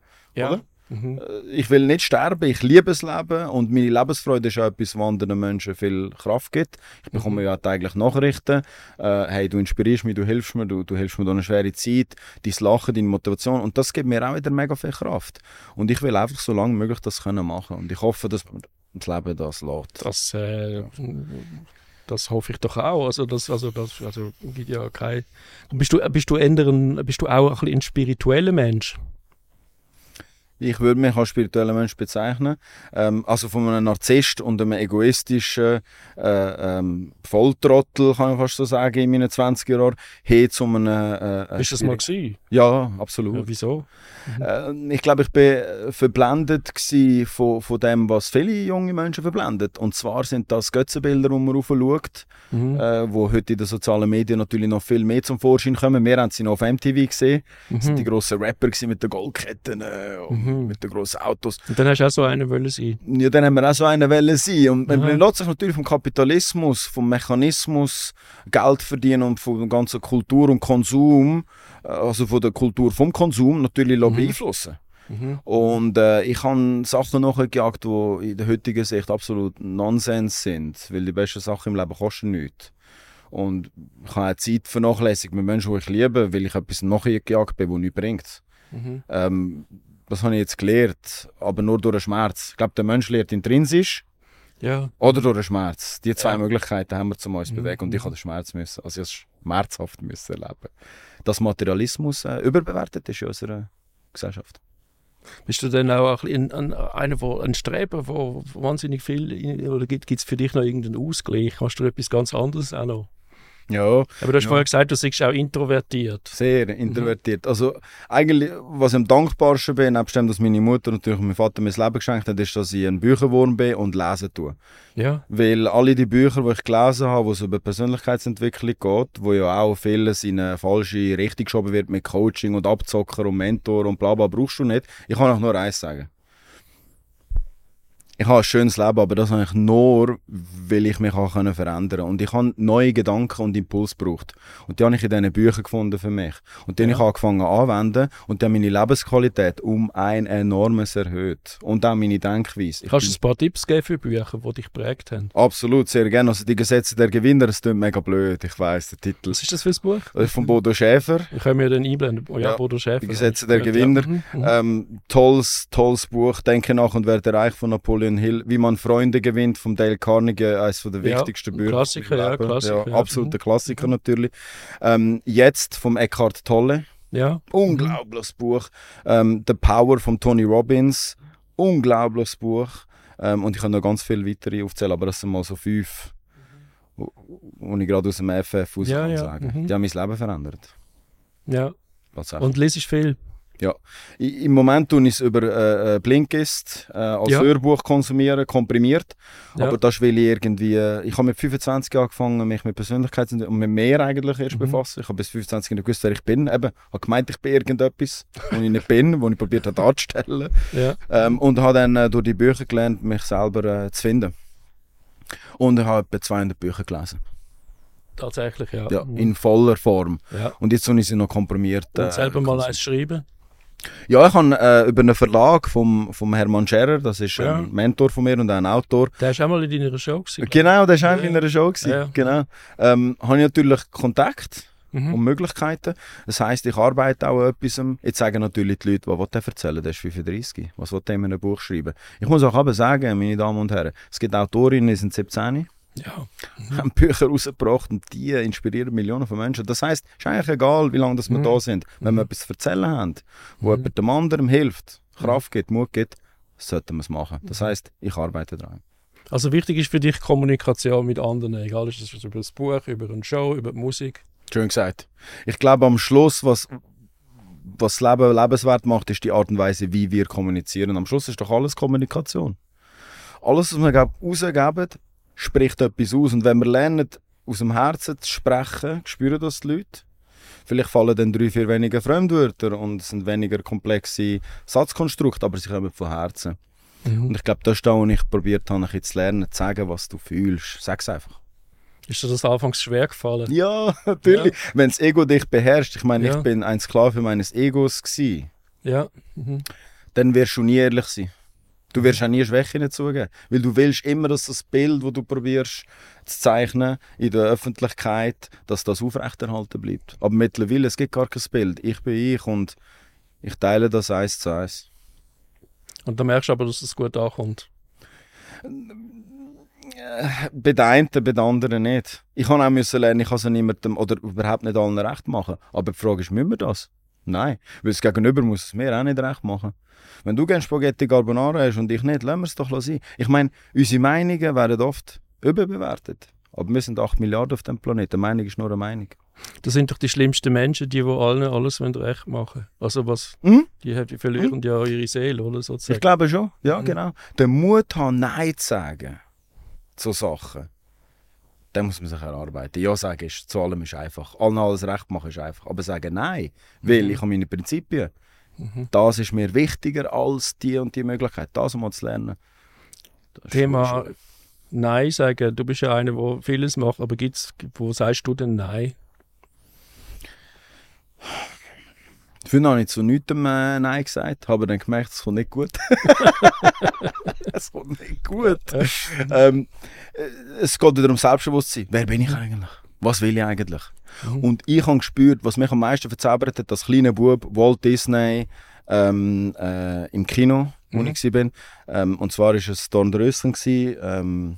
Oder? Mhm. Äh, ich will nicht sterben, ich liebe das Leben und meine Lebensfreude ist auch etwas, was anderen Menschen viel Kraft gibt. Ich bekomme ja täglich Nachrichten, äh, hey, du inspirierst mich, du hilfst mir, du, du hilfst mir durch eine schwere Zeit, dein Lachen, deine Motivation und das gibt mir auch wieder mega viel Kraft. Und ich will einfach so lange wie möglich das können machen und ich hoffe, dass das Leben das lässt. Das, äh, das hoffe ich doch auch. Also das, also das, also gibt ja kein. Bist du, bist du ein, bist du auch ein, bisschen ein spiritueller Mensch? Ich würde mich als spiritueller Mensch bezeichnen. Ähm, also von einem Narzisst und einem egoistischen äh, ähm, Volltrottel, kann ich fast so sagen, in meinen 20er Jahren, hin zu einem... Äh, äh, Bist du das mal gewesen? Ja, absolut. Ja, wieso? Äh, ich glaube, ich bin äh, verblendet von, von dem, was viele junge Menschen verblendet. Und zwar sind das Götzenbilder, die man raufschaut, Mhm. äh, wo heute in den sozialen Medien natürlich noch viel mehr zum Vorschein kommen. Wir haben sie noch auf MTV gesehen. Das sind die grossen Rapper mit den Goldketten äh, und Mhm. mit den grossen Autos. Und dann hast du auch so einen wollen sein. Ja, dann haben wir auch so eine Welle sein. Und man Aha. lässt sich natürlich vom Kapitalismus, vom Mechanismus Geld verdienen und von der ganzen Kultur und Konsum, äh, also von der Kultur vom Konsum natürlich Mhm. beeinflussen. Mhm. Und äh, ich habe Sachen nachgejagt, die in der heutigen Sicht absolut Nonsens sind, weil die besten Sachen im Leben kosten nichts. Und ich habe auch Zeit vernachlässigt mit Menschen, die ich liebe, weil ich etwas nachgejagt bin, das nichts bringt. Mhm. Ähm, das habe ich jetzt gelernt, aber nur durch den Schmerz. Ich glaube, der Mensch lernt intrinsisch Ja. oder durch den Schmerz. Die zwei Ja. Möglichkeiten haben wir zum uns Mhm. bewegen und ich habe den Schmerz müssen, also ich schmerzhaft müssen erleben. Dass Materialismus äh, überbewertet ist in unserer Gesellschaft. Bist du dann auch ein, ein, ein, einer, wo, ein Streber, wo wahnsinnig viel, oder gibt es für dich noch irgendeinen Ausgleich? Hast du etwas ganz anderes auch noch? Ja, Aber du hast Ja. vorher gesagt, du bist auch introvertiert. Sehr introvertiert. Also eigentlich, was ich am dankbarsten bin, nebst dem, dass meine Mutter natürlich mein Vater mein Leben geschenkt hat, ist, dass ich ein Bücherwurm bin und lesen tue. Ja. Weil alle die Bücher, die ich gelesen habe, wo es über Persönlichkeitsentwicklung geht, wo ja auch vieles in eine falsche Richtung geschoben wird mit Coaching und Abzocker und Mentor und bla bla, brauchst du nicht. Ich kann auch nur eins sagen. Ich habe ein schönes Leben, aber das habe ich nur, weil ich mich auch können verändern Und ich habe neue Gedanken und Impulse gebraucht. Und die habe ich in diesen Büchern gefunden für mich. Und die habe ich angefangen anzuwenden und die haben meine Lebensqualität um ein enormes erhöht. Und auch meine Denkweise. Ich Kannst du ein paar Tipps geben für Bücher, die dich geprägt haben? Absolut, sehr gerne. Also die Gesetze der Gewinner, das klingt mega blöd, ich weiß der Titel. Was ist das für ein Buch? Das ist von Bodo Schäfer. Ich kann mir dann einblenden. Oh ja, Ja, Bodo Schäfer. die Gesetze der Ja, Gewinner. Ja. Mhm. Mhm. Ähm, tolles, tolles Buch. Denke nach und werde reich von Napoleon Hill. Wie man Freunde gewinnt von Dale Carnegie, eines der Ja, wichtigsten Bücher. Klassiker, ja. Klassiker, Ja, ja. absoluter Mhm. Klassiker natürlich. Ähm, jetzt vom Eckhart Tolle. ja. Unglaubliches Buch. Ähm, The Power von Tony Robbins. Unglaubliches Buch. Ähm, und ich kann noch ganz viel weitere aufzählen, aber das sind mal so fünf, wo ich gerade aus dem FF raus Ja, kann ja, sagen. mhm. Die haben mein Leben verändert. ja. Und lesest viel? I- Im Moment tue ich es über äh, äh, Blinkist äh, als Ja. Hörbuch konsumieren, komprimiert. Ja. Aber das will ich irgendwie. äh, Ich habe mit 25 angefangen, mich mit Persönlichkeitsentwicklung und mit mehr eigentlich erst Mhm. befassen. Ich habe bis 25 nicht gewusst, wer ich bin. Eben, habe gemeint, ich bin irgendetwas, wo ich nicht bin, wo ich probiert habe darzustellen. Ja. Ähm, und habe dann äh, durch die Bücher gelernt, mich selber äh, zu finden. Und ich habe etwa 200 Bücher gelesen. Tatsächlich, ja. Ja, Mhm. in voller Form. ja. Und jetzt habe ich sie noch komprimiert. Und äh, selber mal eins schreiben. Ja, ich habe äh, über einen Verlag vom, vom Hermann Scherer, das ist Ja. ein Mentor von mir und ein Autor. Der ist auch mal in deiner Show gewesen. Genau, der war auch Ja. in einer Show. Gewesen. Ja. Genau. Ähm, habe ich natürlich Kontakt Mhm. und Möglichkeiten. Das heisst, ich arbeite auch an etwas. Jetzt sagen natürlich die Leute, was will der erzählen? Der ist 35. Was will der in einem Buch schreiben? Ich muss auch aber sagen, meine Damen und Herren, es gibt Autorinnen, die sind 17, Ja. haben Bücher rausgebracht und die inspirieren Millionen von Menschen. Das heisst, es ist eigentlich egal, wie lange das wir Mhm. da sind. Wenn wir etwas zu erzählen haben, wo jemand dem anderen hilft, Kraft gibt, Mut gibt, sollten wir es machen. Das heisst, ich arbeite daran. Also wichtig ist für dich Kommunikation mit anderen, egal ist das über das Buch, über eine Show, über die Musik. Schön gesagt. Ich glaube, am Schluss, was, was das Leben lebenswert macht, ist die Art und Weise, wie wir kommunizieren. Am Schluss ist doch alles Kommunikation. Alles, was wir rausgeben, spricht etwas aus. Und wenn wir lernen, aus dem Herzen zu sprechen, spüren das die Leute. Vielleicht fallen dann drei, vier weniger Fremdwörter und es sind weniger komplexe Satzkonstrukte, aber sie kommen von Herzen. Und ich glaube, das ist da, wo ich probiert habe, ein zu lernen, zu sagen, was du fühlst. Sag es einfach. Ist dir das anfangs schwer gefallen? Ja, natürlich. Wenn das Ego dich beherrscht, ich meine, Ja. ich bin ein Sklave meines Egos gsi, Ja. Mhm. dann wirst du nie ehrlich sein. Du wirst auch nie Schwächen zugeben, weil du willst immer, dass das Bild, das du probierst zu zeichnen in der Öffentlichkeit, dass das aufrechterhalten bleibt. Aber mittlerweile es gibt gar kein Bild. Ich bin ich und ich teile das eins zu eins. Und dann merkst du aber, dass es gut ankommt. Bei den einen, bei den anderen nicht. Ich kann auch müssen lernen, ich kann es niemandem oder überhaupt nicht allen recht machen. Aber die Frage ist, müssen wir das? Nein, weil das Gegenüber muss es mir auch nicht recht machen. Wenn du gerne Spaghetti Carbonara hast und ich nicht, lassen wir es doch sein. Ich meine, unsere Meinungen werden oft überbewertet. Aber wir sind 8 Milliarden auf dem Planeten. Eine Meinung ist nur eine Meinung. Das sind doch die schlimmsten Menschen, die, die allen alles wollen recht machen Also was, Mhm. die, haben- die verlieren ja ihre Seele, oder Ich sozusagen. glaube schon, ja, Mhm. genau. Den Mut haben, Nein zu sagen zu Sachen, dann muss man sich erarbeiten. Ja sagen ist, zu allem ist einfach. Allen alles recht machen ist einfach. Aber sagen Nein, weil Mhm. ich habe meine Prinzipien. Mhm. Das ist mir wichtiger als die und die Möglichkeit. Das mal zu lernen. Thema. Nein sagen. Du bist ja einer, der vieles macht, aber gibt's, wo sagst du denn Nein? Früher habe ich zu nichts äh, Nein gesagt, habe dann gemerkt, es kommt nicht gut. es kommt nicht gut. ähm, äh, es geht wieder um Selbstbewusstsein. Wer bin ich eigentlich? Was will ich eigentlich? Mhm. Und ich habe gespürt, was mich am meisten verzaubert hat, als kleiner Bub, Walt Disney ähm, äh, im Kino, wo Mhm. ich war. Ähm, und zwar war es Dornröschen. Ähm,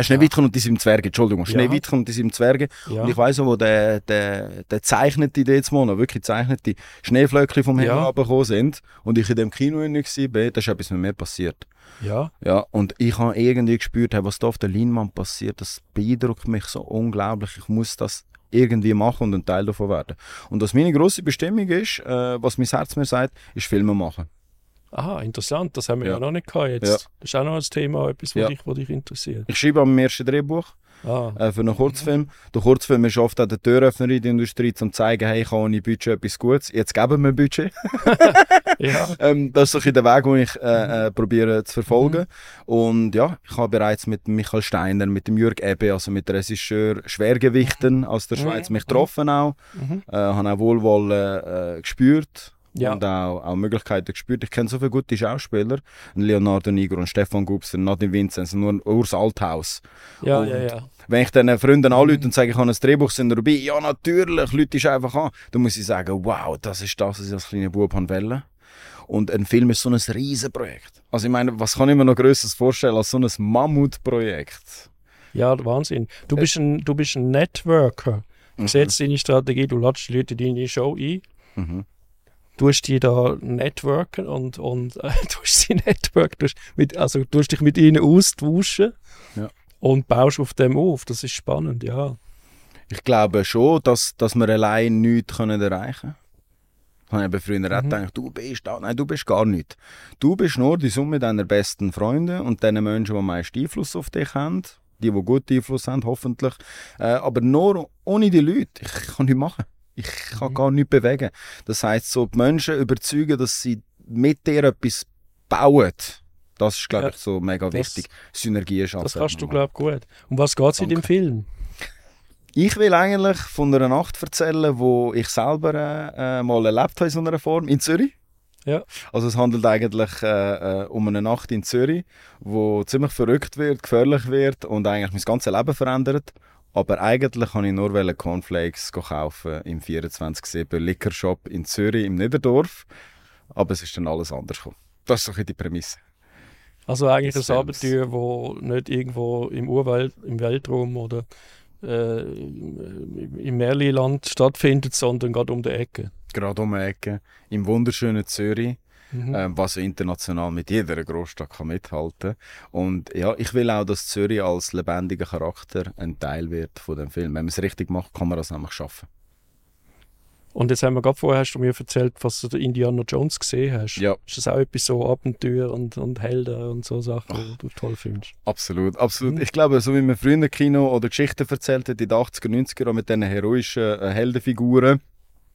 Schneewittchen und die sieben Zwerge, Entschuldigung, Ja. Schneewittchen und die sieben Zwerge. Ja. Und ich weiss auch, wo der, der, der zeichnete jetzt mal wirklich zeichnete Schneeflöckchen vom Himmel Ja. sind und ich in dem Kino drin war, da ist etwas mit mir passiert. ja. Ja, und ich habe irgendwie gespürt, hey, was da auf der Leinwand passiert, das beeindruckt mich so unglaublich. Ich muss das irgendwie machen und ein Teil davon werden. Und was meine grosse Bestimmung ist, äh, was mein Herz mir sagt, ist Filme machen. Aha, interessant. Das haben wir ja, Ja. noch nicht gehabt jetzt. Ja. Das ist auch noch ein Thema, etwas, was Ja. dich, was dich interessiert. Ich schreibe am ersten Drehbuch Ah, äh, für einen Kurzfilm. Der Kurzfilm ist oft auch der Türöffner in der Industrie, um zu zeigen, hey, ich habe ohne Budget etwas Gutes. Jetzt geben wir Budget. ja. Ähm, das ist so ein der Weg, den ich äh, äh, probiere zu verfolgen. Und ja, ich habe bereits mit Michael Steiner, mit dem Jürg Ebbe, also mit Regisseur Schwergewichten aus der Schweiz, mich getroffen auch. Mhm. Äh, habe auch Wohlwollen äh, gespürt. Ja. Und auch, auch Möglichkeiten gespürt. Ich kenne so viele gute Schauspieler. Leonardo Nigro und Stefan Gubser, Nadine Vinzenz, nur Urs Althaus. Ja, Und- ja, ja. Wenn ich dann Freunden anrufe und sage, ich habe ein Drehbuch, sind dabei. Ja, natürlich, Leute ist einfach an. Dann muss ich sagen, wow, das ist das, was ich als kleiner Bub wollte. Und ein Film ist so ein Riesenprojekt. Also ich meine, was kann ich mir noch Größeres vorstellen als so ein Mammutprojekt? Ja, Wahnsinn. Du bist ein, du bist ein Networker. Du setzt deine Strategie, du ladest die Leute in deine Show ein, Mhm. Du hast die da networken und, und äh, du hast sie network, du hast, mit, also du hast dich mit ihnen austauschen Ja. und baust auf dem auf. Das ist spannend, ja. Ich glaube schon, dass, dass wir allein nichts können erreichen können. Habe ich eben früher auch Mhm. gedacht, du bist da. Nein, du bist gar nicht. Du bist nur die Summe deiner besten Freunde und den Menschen, die am meisten Einfluss auf dich haben. Die, die guten Einfluss haben, hoffentlich. Äh, aber nur ohne die Leute. Ich kann nichts machen. Ich kann Mhm. gar nichts bewegen. Das heisst, so die Menschen überzeugen, dass sie mit dir etwas bauen. Das ist, glaube Ja. ich, so mega Das- wichtig. Synergien schaffen. Das kannst du, glaube ich, gut. Um was geht es in dem. Film? Ich will eigentlich von einer Nacht erzählen, wo ich selber äh, äh, mal erlebt habe in so einer Form, in Zürich. Ja. Also es handelt eigentlich äh, äh, um eine Nacht in Zürich, wo ziemlich verrückt wird, gefährlich wird und eigentlich mein ganzes Leben verändert. Aber eigentlich kann ich nur Cornflakes kaufen im 24-7 Liquor Shop in Zürich, im Niederdorf. Aber es ist dann alles anders gekommen. Das ist so ein die Prämisse. Also eigentlich ein. Abenteuer, wo nicht irgendwo im Urwald, im Weltraum oder äh, im Merliland stattfindet, sondern gerade um die Ecke. Gerade um die Ecke, im wunderschönen Zürich. Mhm. ähm, was international mit jeder Großstadt kann mithalten Und ja, ich will auch, dass Zürich als lebendiger Charakter ein Teil wird von dem Film. Wenn man es richtig macht, kann man das nämlich schaffen. Und jetzt haben wir gerade vorher hast du mir erzählt, was du Indiana Jones gesehen hast. Ja. Ist das auch etwas so Abenteuer und, und Helden und so Sachen, die du toll findest? Absolut, absolut. Mhm. Ich glaube, so wie man früher Kino oder Geschichten erzählt hat in den 80er, 90er mit diesen heroischen äh, Heldenfiguren,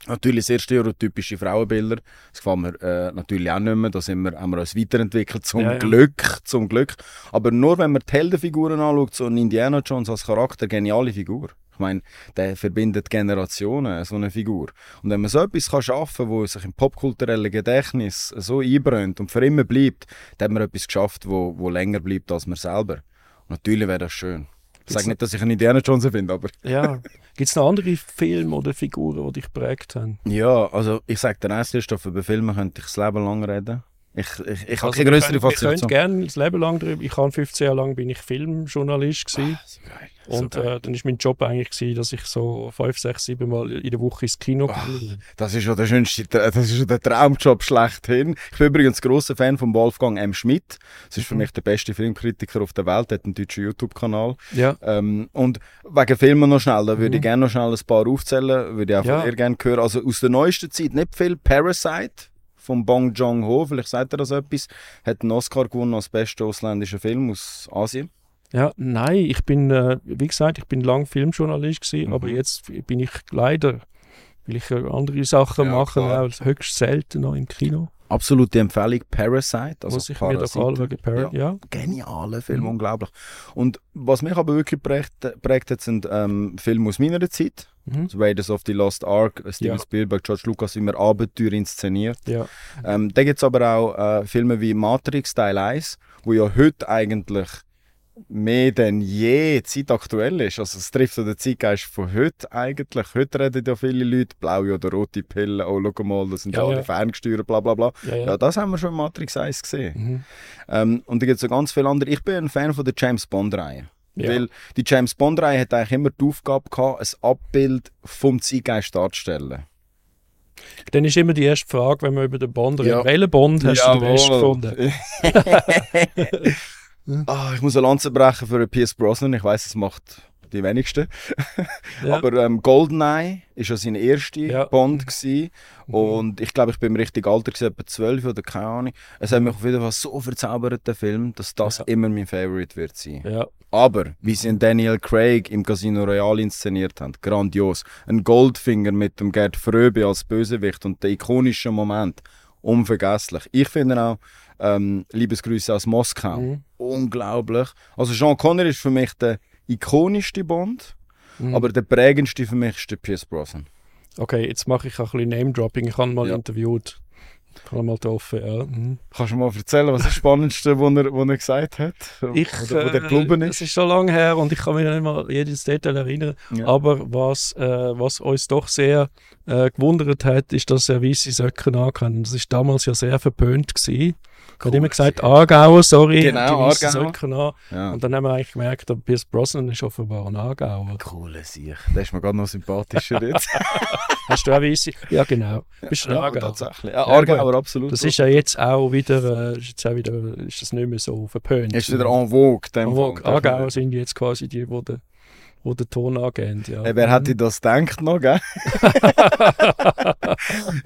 Natürlich sehr stereotypische Frauenbilder. Das gefällt mir äh, natürlich auch nicht mehr. Da sind wir, haben wir uns weiterentwickelt, zum Ja, ja. Glück. Zum Glück. Aber nur wenn man die Heldenfiguren anschaut, so ein Indiana Jones als Charakter, geniale Figur. Ich meine, der verbindet Generationen, so eine Figur. Und wenn man so etwas kann schaffen kann, wo sich im popkulturellen Gedächtnis so einbrennt und für immer bleibt, dann hat man etwas geschafft, wo, wo länger bleibt als man selber. Und natürlich wäre das schön. Ich sage nicht, dass ich einen Indiana Jones finde, aber Ja. Gibt es noch andere Filme oder Figuren, die dich geprägt haben? Ja, also ich sage dir eins, Christoph, über Filme könnte ich das Leben lang reden. Ich, ich, ich habe Also, keine größere können- Wir können Faszination. gerne das Leben lang drüber. Ich habe 15 Jahre lang bin ich Filmjournalist gewesen. So geil. Und äh, dann ist mein Job eigentlich gewesen, dass ich so fünf, sechs, sieben Mal in der Woche ins Kino gehe. das ist ja der schönste, das ist ja der Traumjob schlechthin. Ich bin übrigens grosser Fan von Wolfgang M. Schmidt. Das ist für Mhm. mich der beste Filmkritiker auf der Welt. Er hat einen deutschen YouTube-Kanal. Ja. Ähm, und wegen Filmen noch schnell, da würde ich Mhm. gerne noch schnell ein paar aufzählen, würde ich auch Ja. von dir gerne hören. Also aus der neuesten Zeit nicht viel. Parasite von Bong Joon-ho, vielleicht sagt er das etwas, hat einen Oscar gewonnen als bester ausländischer Film aus Asien. Ja, nein, ich bin, äh, wie gesagt, ich bin lang Filmjournalist gewesen, Mhm. aber jetzt bin ich leider, weil ich äh, andere Sachen Ja, mache, auch höchst selten noch im Kino. Absolute Empfehlung, Parasite. Also muss ich mir doch anschauen. Par ja. Genialer Film, Mhm. unglaublich. Und was mich aber wirklich prägt, prägt hat, sind ähm, Filme aus meiner Zeit. Mhm. Also Raiders of the Lost Ark, Steven Ja. Spielberg, George Lucas, immer Abenteuer inszeniert. ja. Ähm, da gibt es aber auch äh, Filme wie Matrix Teil 1, wo ja heute eigentlich mehr denn je zeitaktuell ist. Also es trifft den Zeitgeist von heute eigentlich. Heute reden ja viele Leute, blaue oder rote Pillen, oh schau mal, das sind ja, alle ja. ferngesteuert, bla bla bla. Ja, ja. Ja, das haben wir schon in Matrix 1 gesehen. Mhm. Ähm, und da gibt es so ganz viele andere. Ich bin ein Fan von der James Bond-Reihe. Ja. Weil die James Bond-Reihe hat eigentlich immer die Aufgabe gehabt, ein Abbild vom Zeitgeist darzustellen. Dann ist immer die erste Frage, wenn wir über den Bond reden. Ja. Welchen Bond hast du den besten gefunden? ah, ich muss eine Lanze brechen für Pierce Brosnan. Ich weiß, es macht die wenigsten. Ja. Aber ähm, Goldeneye ist ja sein erster Ja. Bond gewesen. Mhm. und ich glaube, ich bin im richtigen Alter gewesen, etwa 12 oder keine Ahnung. Es hat mich auf jeden Fall so verzaubert, der Film, dass das Ja. immer mein Favorite wird sein. ja. Aber wie sie Daniel Craig im Casino Royale inszeniert haben, grandios. Ein Goldfinger mit dem Gerd Fröbe als Bösewicht und der ikonische Moment, unvergesslich. Ich finde auch ähm, Liebesgrüße aus Moskau, Mhm. unglaublich. Also Sean Connery ist für mich der ikonischste Bond, Mhm. aber der prägendste für mich ist der Pierce Brosnan. Okay, jetzt mache ich auch ein bisschen Name-Dropping. Ich habe ihn mal Ja. interviewt. Ich habe ihn mal getroffen, ja. Mhm. Kannst du mal erzählen, was das Spannendste, was er, was er gesagt hat? Ich, Oder wo der geblieben äh, ist? Es ist schon lange her und ich kann mich nicht mal jedes Detail erinnern. Ja. Aber was, äh, was uns doch sehr äh, gewundert hat, ist, dass er weiße Socken angehabt Das ist damals ja sehr verpönt gewesen. Er hat immer gesagt, Aargauer, sorry, Genau, Aargauer. Ja. Und dann haben wir eigentlich gemerkt, dass Pierce Brosnan ist offenbar ein Aargauer. Coole Sicht. Der ist mir gerade noch sympathischer jetzt. Hast du auch weiße? Ja, genau. Bist du ja, Aargauer? tatsächlich. Ja, Ja, Aargauer, absolut. Das ist ja jetzt auch wieder, äh, ist jetzt auch wieder, ist das nicht mehr so verpönt. Ist wieder en vogue. Aber Fall. Aargauer sind jetzt quasi die, die, wo den Ton angehen. Ja. Hey, wer hätte das gedacht noch, gell?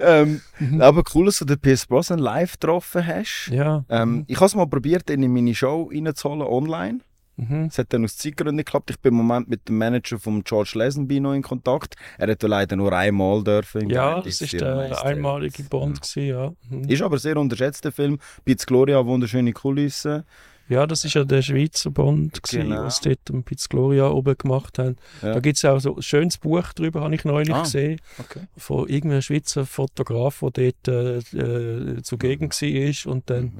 ähm, aber cool, dass du den Pierce Brosnan live getroffen hast. Ja. Ähm, ich habe es mal probiert, ihn in meine Show reinzuholen, online. Mhm. Es hat dann aus Zeitgründen geklappt. Ich bin im Moment mit dem Manager von George Lazenby noch in Kontakt. Er hat leider nur einmal dürfen. Ja, das ist der Majesté. einmalige Bond gewesen, ja. Mhm. Ist aber sehr unterschätzter Film. Piz Gloria, wunderschöne Kulissen. Ja, das ist ja der Schweizer Bond, gewesen, Genau. was dort am Piz Gloria oben gemacht haben. Ja. Da gibt es auch so ein schönes Buch drüber, habe ich neulich Ah. gesehen, Okay. von irgendeinem Schweizer Fotograf, der dort äh, äh, zugegen war und dann Mhm.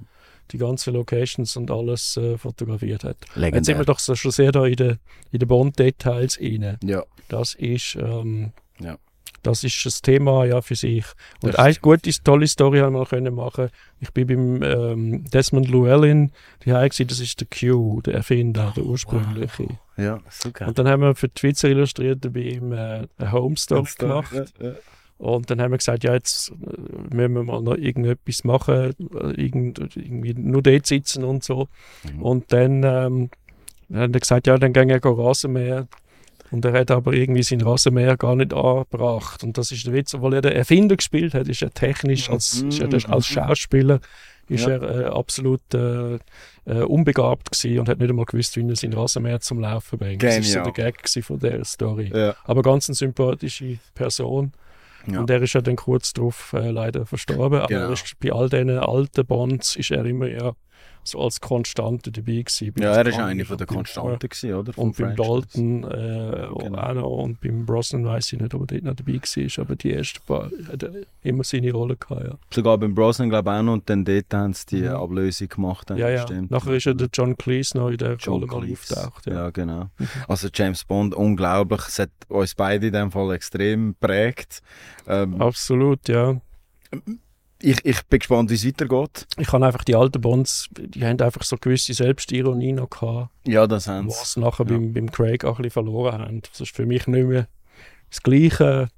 die ganzen Locations und alles äh, fotografiert hat. Jetzt sind wir Legendär. doch so schon sehr da in den in den Bond-Details rein. Ja. Das ist, ähm, Ja. Das ist das Thema ja für sich. Und eine gute, tolle Story haben wir können machen. Ich bin beim ähm, Desmond Llewellyn die gewesen, das ist der Q, der Erfinder, der ursprüngliche. Ja, so geil. Und dann haben wir für die Schweizer Illustrierten bei ihm äh, eine Home Story gemacht. Ja, ja. Und dann haben wir gesagt, ja, jetzt äh, müssen wir mal noch irgendetwas machen, äh, irgend, irgendwie nur dort sitzen und so. Mhm. Und dann ähm, hat er gesagt, ja, dann gehen wir gehen Rasenmäher. Und er hat aber irgendwie sein Rasenmäher gar nicht angebracht. Und das ist der Witz, obwohl er der Erfinder gespielt hat, ist er technisch, als, ist er als Schauspieler, ist Ja. er äh, absolut äh, äh, unbegabt gewesen und hat nicht einmal gewusst, wie er sein Rasenmäher zum Laufen bringt. Das ist so der. Gag von der Story. Ja. Aber ganz eine sympathische Person. Ja. Und er ist ja dann kurz darauf äh, leider verstorben. Aber Genau. bei all diesen alten Bonds ist er immer ja so als Konstante dabei gewesen. Ja, er ist eine von der Konstanten, gewesen, oder? Und beim. Dalton äh, Genau. auch noch. Und beim Brosnan weiß ich nicht, ob er dort noch dabei war. Aber die ersten paar hat er immer seine Rolle gehabt. Ja, Sogar beim Brosnan, glaube ich, auch noch. Und dann dort haben sie die Mhm. Ablösung gemacht. dann, ja. ja. Stimmt. Nachher ist ja der John Cleese noch in der John Rolle Cleese. auftaucht. Ja. Ja. genau. Mhm. Also James Bond, unglaublich. Es hat uns beide in dem Fall extrem geprägt. Ähm, Absolut, ja. Ich, ich bin gespannt, wie es weitergeht. Ich habe einfach die alten Bonds, die haben einfach so gewisse Selbstironie noch gehabt. Ja, das haben sie. was nachher Ja. beim, beim Craig auch ein bisschen verloren haben. Das ist für mich nicht mehr das Gleiche.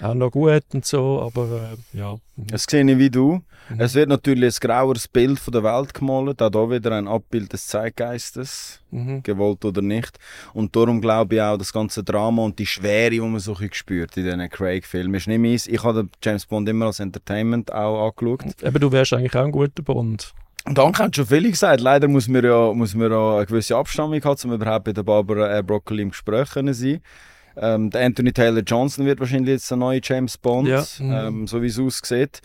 Auch noch gut und so, aber äh, ja. Es sehe ich wie du. Mhm. Es wird natürlich ein graueres Bild von der Welt gemalt. Auch da wieder ein Abbild des Zeitgeistes, Mhm. gewollt oder nicht. Und darum glaube ich auch, das ganze Drama und die Schwere, die man so spürt in diesen Craig-Filmen, ist nicht meins. Ich habe James Bond immer als Entertainment auch angeschaut. Eben, du wärst eigentlich auch ein guter Bond. Und Danke hat schon viele gesagt. Leider muss man ja, muss man ja eine gewisse Abstammung haben, um überhaupt bei der Barbara Broccoli im Gespräch können sein. Ähm, der Anthony Taylor Johnson wird wahrscheinlich jetzt der neue James Bond, Ja. Mhm. ähm, so wie es aussieht.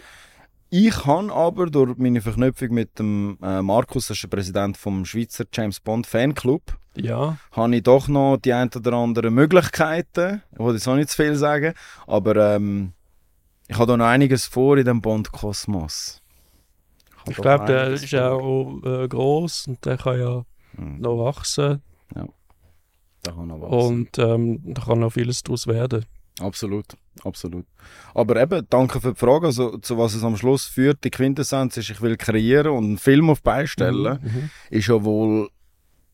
Ich habe aber durch meine Verknüpfung mit dem äh, Markus, das ist der Präsident vom Schweizer James Bond Fanclub, Ja, habe ich doch noch die ein oder anderen Möglichkeiten. Ich will jetzt auch nicht zu viel sagen, aber ähm, ich habe da noch einiges vor in dem Bond-Kosmos. ich doch glaube, der ist vor. auch äh, groß und der kann ja Mhm. noch wachsen Da kann noch was. und ähm, da kann noch vieles daraus werden. Absolut, absolut. Aber eben, danke für die Frage. Also, zu was es am Schluss führt, die Quintessenz ist, ich will kreieren und einen Film auf die Beine stellen, Mhm. ist ja wohl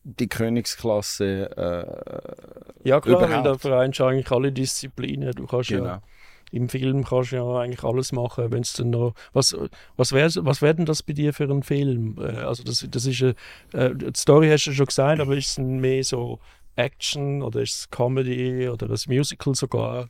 die Königsklasse. Äh, Ja klar, weil Überhaupt. da vereinst du eigentlich alle Disziplinen. Du kannst genau. ja im Film kannst du ja eigentlich alles machen, wenn es dann noch was was wäre was wär denn das bei dir für ein Film? Äh, Also das, das ist eine, äh, die Story hast du schon gesagt, aber ist es mehr so Action oder ist es Comedy oder ein Musical sogar?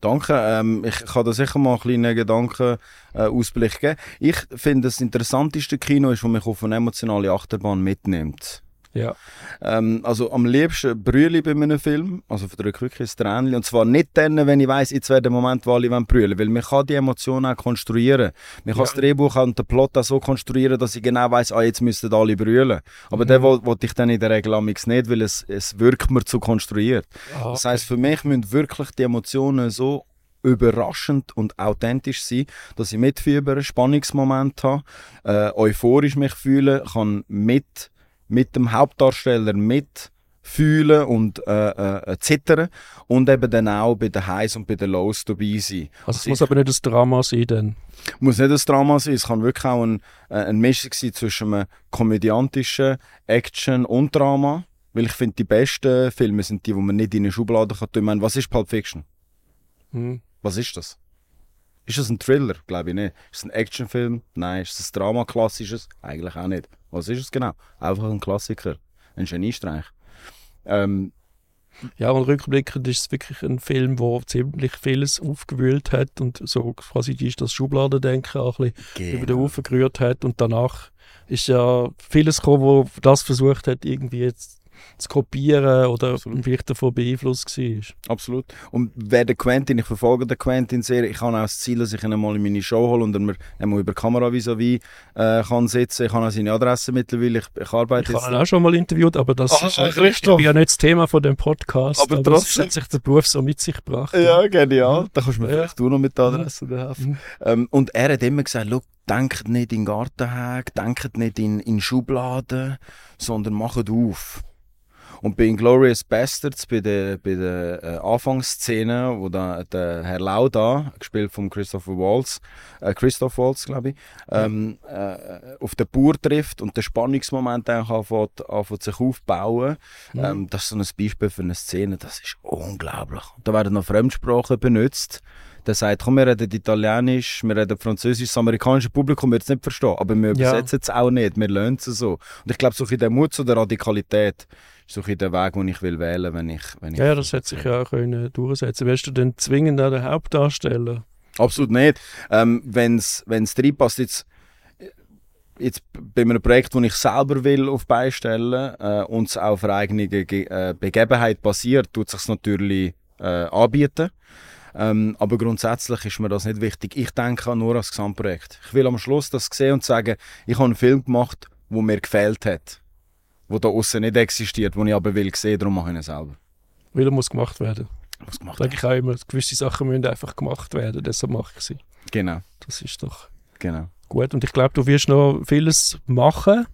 Danke. Ähm, ich kann da sicher mal einen kleinen Gedankenausblick äh, geben. Ich finde, das interessanteste Kino ist, das mich auf eine emotionale Achterbahn mitnimmt. Ja. Ähm, also am liebsten brülle ich bei einem Film, also verdrücke wirklich ein Tränchen. Und zwar nicht dann, wenn ich weiss, jetzt wäre der Moment, wo alle wollen brüllen weil man kann die Emotionen auch konstruieren. Man kann Ja. das Drehbuch und den Plot auch so konstruieren, dass ich genau weiss, ah, jetzt müssten alle brüllen. Aber Mhm. den wollte ich dann in der Regel amix nicht, weil es, es wirkt mir zu konstruiert. Ah, Das heisst, für mich müssen wirklich die Emotionen so überraschend und authentisch sein, dass ich mitfiebere, Spannungsmoment habe, äh, euphorisch mich fühle, kann mit, mit dem Hauptdarsteller mitfühlen und äh, äh, zittern und eben dann auch bei den Highs und bei den Lows dabei sein. also es muss aber nicht das Drama sein dann. Muss nicht ein Drama sein, es kann wirklich auch ein, äh, ein Mischung sein zwischen einem komödiantischen Action und Drama, weil ich finde, die besten Filme sind die, die man nicht in eine Schublade kann tun. Ich meine, was ist Pulp Fiction? Hm. Was ist das? Ist das ein Thriller? Glaube ich nicht. Ist es ein Actionfilm? Nein. Ist es ein Drama klassisches? Eigentlich auch nicht. Was ist es genau? Einfach ein Klassiker. Ein Geniestreich. Ähm, Ja, und rückblickend ist es wirklich ein Film, der ziemlich vieles aufgewühlt hat und so quasi ist das Schubladendenken auch ein bisschen über den Haufen gerührt hat und danach ist ja vieles gekommen, wo das versucht hat, irgendwie jetzt zu kopieren oder Absolut. vielleicht davon beeinflusst war. Absolut. Und wer der Quentin, ich verfolge den Quentin sehr, ich habe auch das Ziel, dass ich ihn mal in meine Show hole und er mir einmal über Kamera vis-à-vis äh, kann sitzen. Ich habe auch seine Adresse mittlerweile, ich, ich arbeite Ich habe ihn auch schon mal interviewt, aber das Ah, ist, äh, Christoph. ich bin ja nicht das Thema von dem Podcast. Aber das trotzdem. hat sich der Beruf so mit sich gebracht. Ja, genial. Da kannst du mir Ja. vielleicht du noch mit der Adresse helfen. Mhm. Ähm, und er hat immer gesagt, «Schau, denkt nicht in Gartenhäge, denkt nicht in, in Schubladen, sondern macht auf. Und bei Inglourious Bastards, bei der, bei der äh, Anfangsszene, wo da der Herr Lauda, gespielt von Christopher Waltz, äh, Christoph Waltz, glaube ich, ähm, äh, auf den Bauer trifft und der Spannungsmoment eigentlich anfängt, anfängt sich aufbauen, ähm, das ist so ein Beispiel für eine Szene, das ist unglaublich. Da werden noch Fremdsprachen benutzt. Der sagt, komm, wir reden Italienisch, wir reden Französisch, das amerikanische Publikum wird es nicht verstehen, aber wir Ja. übersetzen es auch nicht, wir lernen es so. Und ich glaube, so ein der Mut zu der Radikalität ist so ein der Weg, den ich will wählen wenn ich, wenn ich... Ja, das hätte sich ja auch können durchsetzen Wärst du denn zwingend an den Hauptdarsteller? Absolut nicht. Ähm, Wenn es reinpasst, jetzt, jetzt bei einem Projekt, das ich selber will auf beistellen äh, und es auf einer eigenen Ge äh, Begebenheit basiert, tut sich natürlich äh, anbieten. Ähm, aber grundsätzlich ist mir das nicht wichtig. Ich denke nur an das Gesamtprojekt. Ich will am Schluss das sehen und sagen, ich habe einen Film gemacht, wo mir gefällt hat. Wo da außen nicht existiert, wo ich aber will sehen, darum mache ich ihn selber. Weil er muss gemacht werden. Was gemacht Sage ich auch immer, gewisse Sachen müssen einfach gemacht werden, deshalb mache ich sie. Genau, Das ist doch genau. gut. Und ich glaube, du wirst noch vieles machen.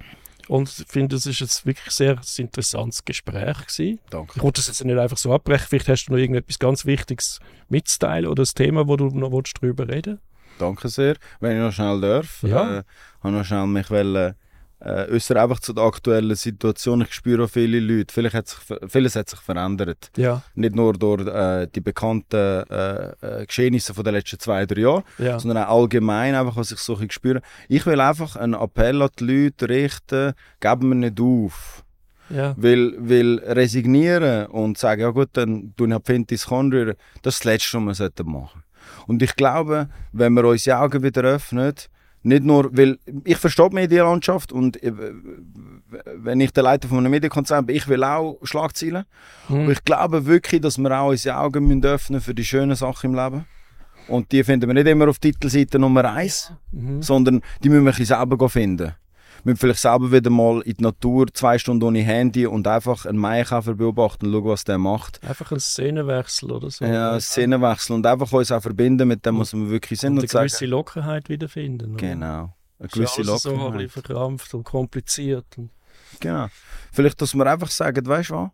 Und ich finde, es ist jetzt wirklich sehr ein interessantes Gespräch gewesen. Danke. Ich wollte das jetzt nicht einfach so abbrechen. Vielleicht hast du noch irgendetwas ganz Wichtiges mitzuteilen oder ein Thema, wo du noch willst, drüber reden Danke sehr. Wenn ich noch schnell darf, Ja. äh, habe noch schnell mich wollen, äh, äußern, einfach zu der aktuellen Situation. Ich spüre auch viele Leute, vieles hat sich, vieles hat sich verändert. Ja, Nicht nur durch äh, die bekannten äh, äh, Geschehnisse von den letzten zwei, drei Jahren, ja. sondern auch allgemein, einfach, was ich so ein spüre. Ich will einfach einen Appell an die Leute richten, geben wir nicht auf. ja. Weil, weil resignieren und sagen, ja gut, dann tue ich Fintis Conrühren, das ist das Letzte, was wir sollten machen Und ich glaube, wenn wir unsere Augen wieder öffnen, nicht nur, weil ich verstehe die Medienlandschaft und äh, wenn ich der Leiter von einem Medienkonzern bin, ich will auch Schlagzeilen. Hm. Aber ich glaube wirklich, dass wir auch unsere Augen müssen öffnen für die schönen Sachen im Leben. Und die finden wir nicht immer auf Titelseite Nummer eins Mhm. sondern die müssen wir ein bisschen selber finden. Müssen vielleicht selber wieder mal in die Natur zwei Stunden ohne Handy und einfach einen Maikäfer beobachten und schauen, was der macht. Einfach ein Szenenwechsel oder so. Ja, Szenenwechsel und einfach uns auch verbinden mit dem, was wir wirklich sind und und, eine sagen. gewisse Lockerheit wiederfinden. oder? Genau. Eine Ist gewisse alles so ein Lockerheit. bisschen verkrampft und kompliziert. Und Genau. Vielleicht, dass wir einfach sagen, weißt du was?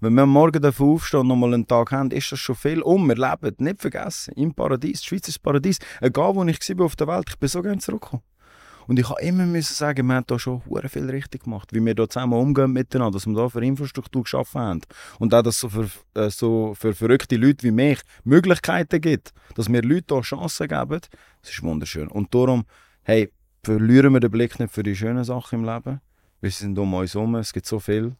Wenn wir am Morgen dafür aufstehen und nochmal einen Tag haben, ist das schon viel. Und wir leben, nicht vergessen, im Paradies. Die Schweiz ist das Paradies. Egal, wo ich war auf der Welt, ich bin so gerne zurückgekommen. Und ich habe immer müssen sagen, wir haben da schon hure viel richtig gemacht, wie wir da zusammen umgehen miteinander, dass wir da für Infrastruktur geschaffen haben. Und auch, dass es so für, äh, so für verrückte Leute wie mich Möglichkeiten gibt, dass wir Leuten da Chancen geben, das ist wunderschön. Und darum, hey, verlieren wir den Blick nicht für die schönen Sachen im Leben. Wir sind um uns herum, es gibt so viel.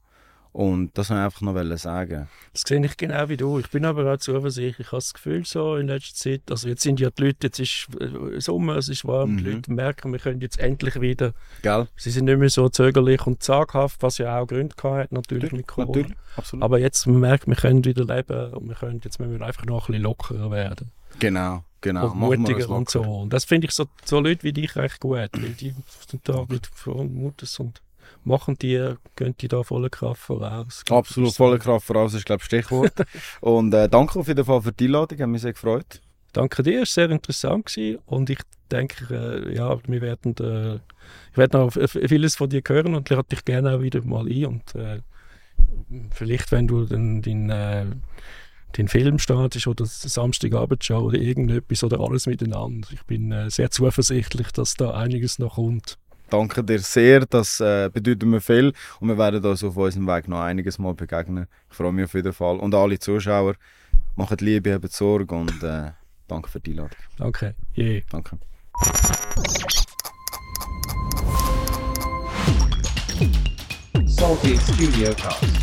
Und das wollte ich einfach noch sagen. das sehe ich genau wie du. Ich bin aber auch zuversichtlich. Ich habe das Gefühl so in letzter Zeit, also jetzt sind ja die Leute, jetzt ist äh, Sommer, es ist warm, die Mhm. Leute merken, wir können jetzt endlich wieder, Gell? sie sind nicht mehr so zögerlich und zaghaft, was ja auch Gründe gehabt hat, natürlich mit Corona. Natürlich, absolut. Aber jetzt, man merkt, wir können wieder leben und wir können, jetzt müssen wir einfach noch ein bisschen lockerer werden. genau, genau. und mutiger und so. Und das finde ich so, so Leute wie dich recht gut, weil die sind da mit Mutes und machen die, gehen die da voller Kraft voraus. Absolut, volle Kraft voraus ist, glaube ich, Stichwort. und äh, danke auf jeden Fall für die Einladung, hat mich sehr gefreut. Danke dir, es war sehr interessant gewesen und ich denke, äh, ja, wir werden, äh, ich werde noch vieles von dir hören und lade dich gerne auch wieder mal ein und äh, vielleicht, wenn du den, den, äh, den Film startest oder Samstagabendshow oder irgendetwas oder alles miteinander. Ich bin äh, sehr zuversichtlich, dass da einiges noch kommt. Danke dir sehr, das äh, bedeutet mir viel und wir werden uns auf unserem Weg noch einiges Mal begegnen. Ich freue mich auf jeden Fall. Und alle Zuschauer, machen Liebe, haben Sorge und äh, danke für die Einladung. Danke. Yeah. Danke. Salty Studio Cast.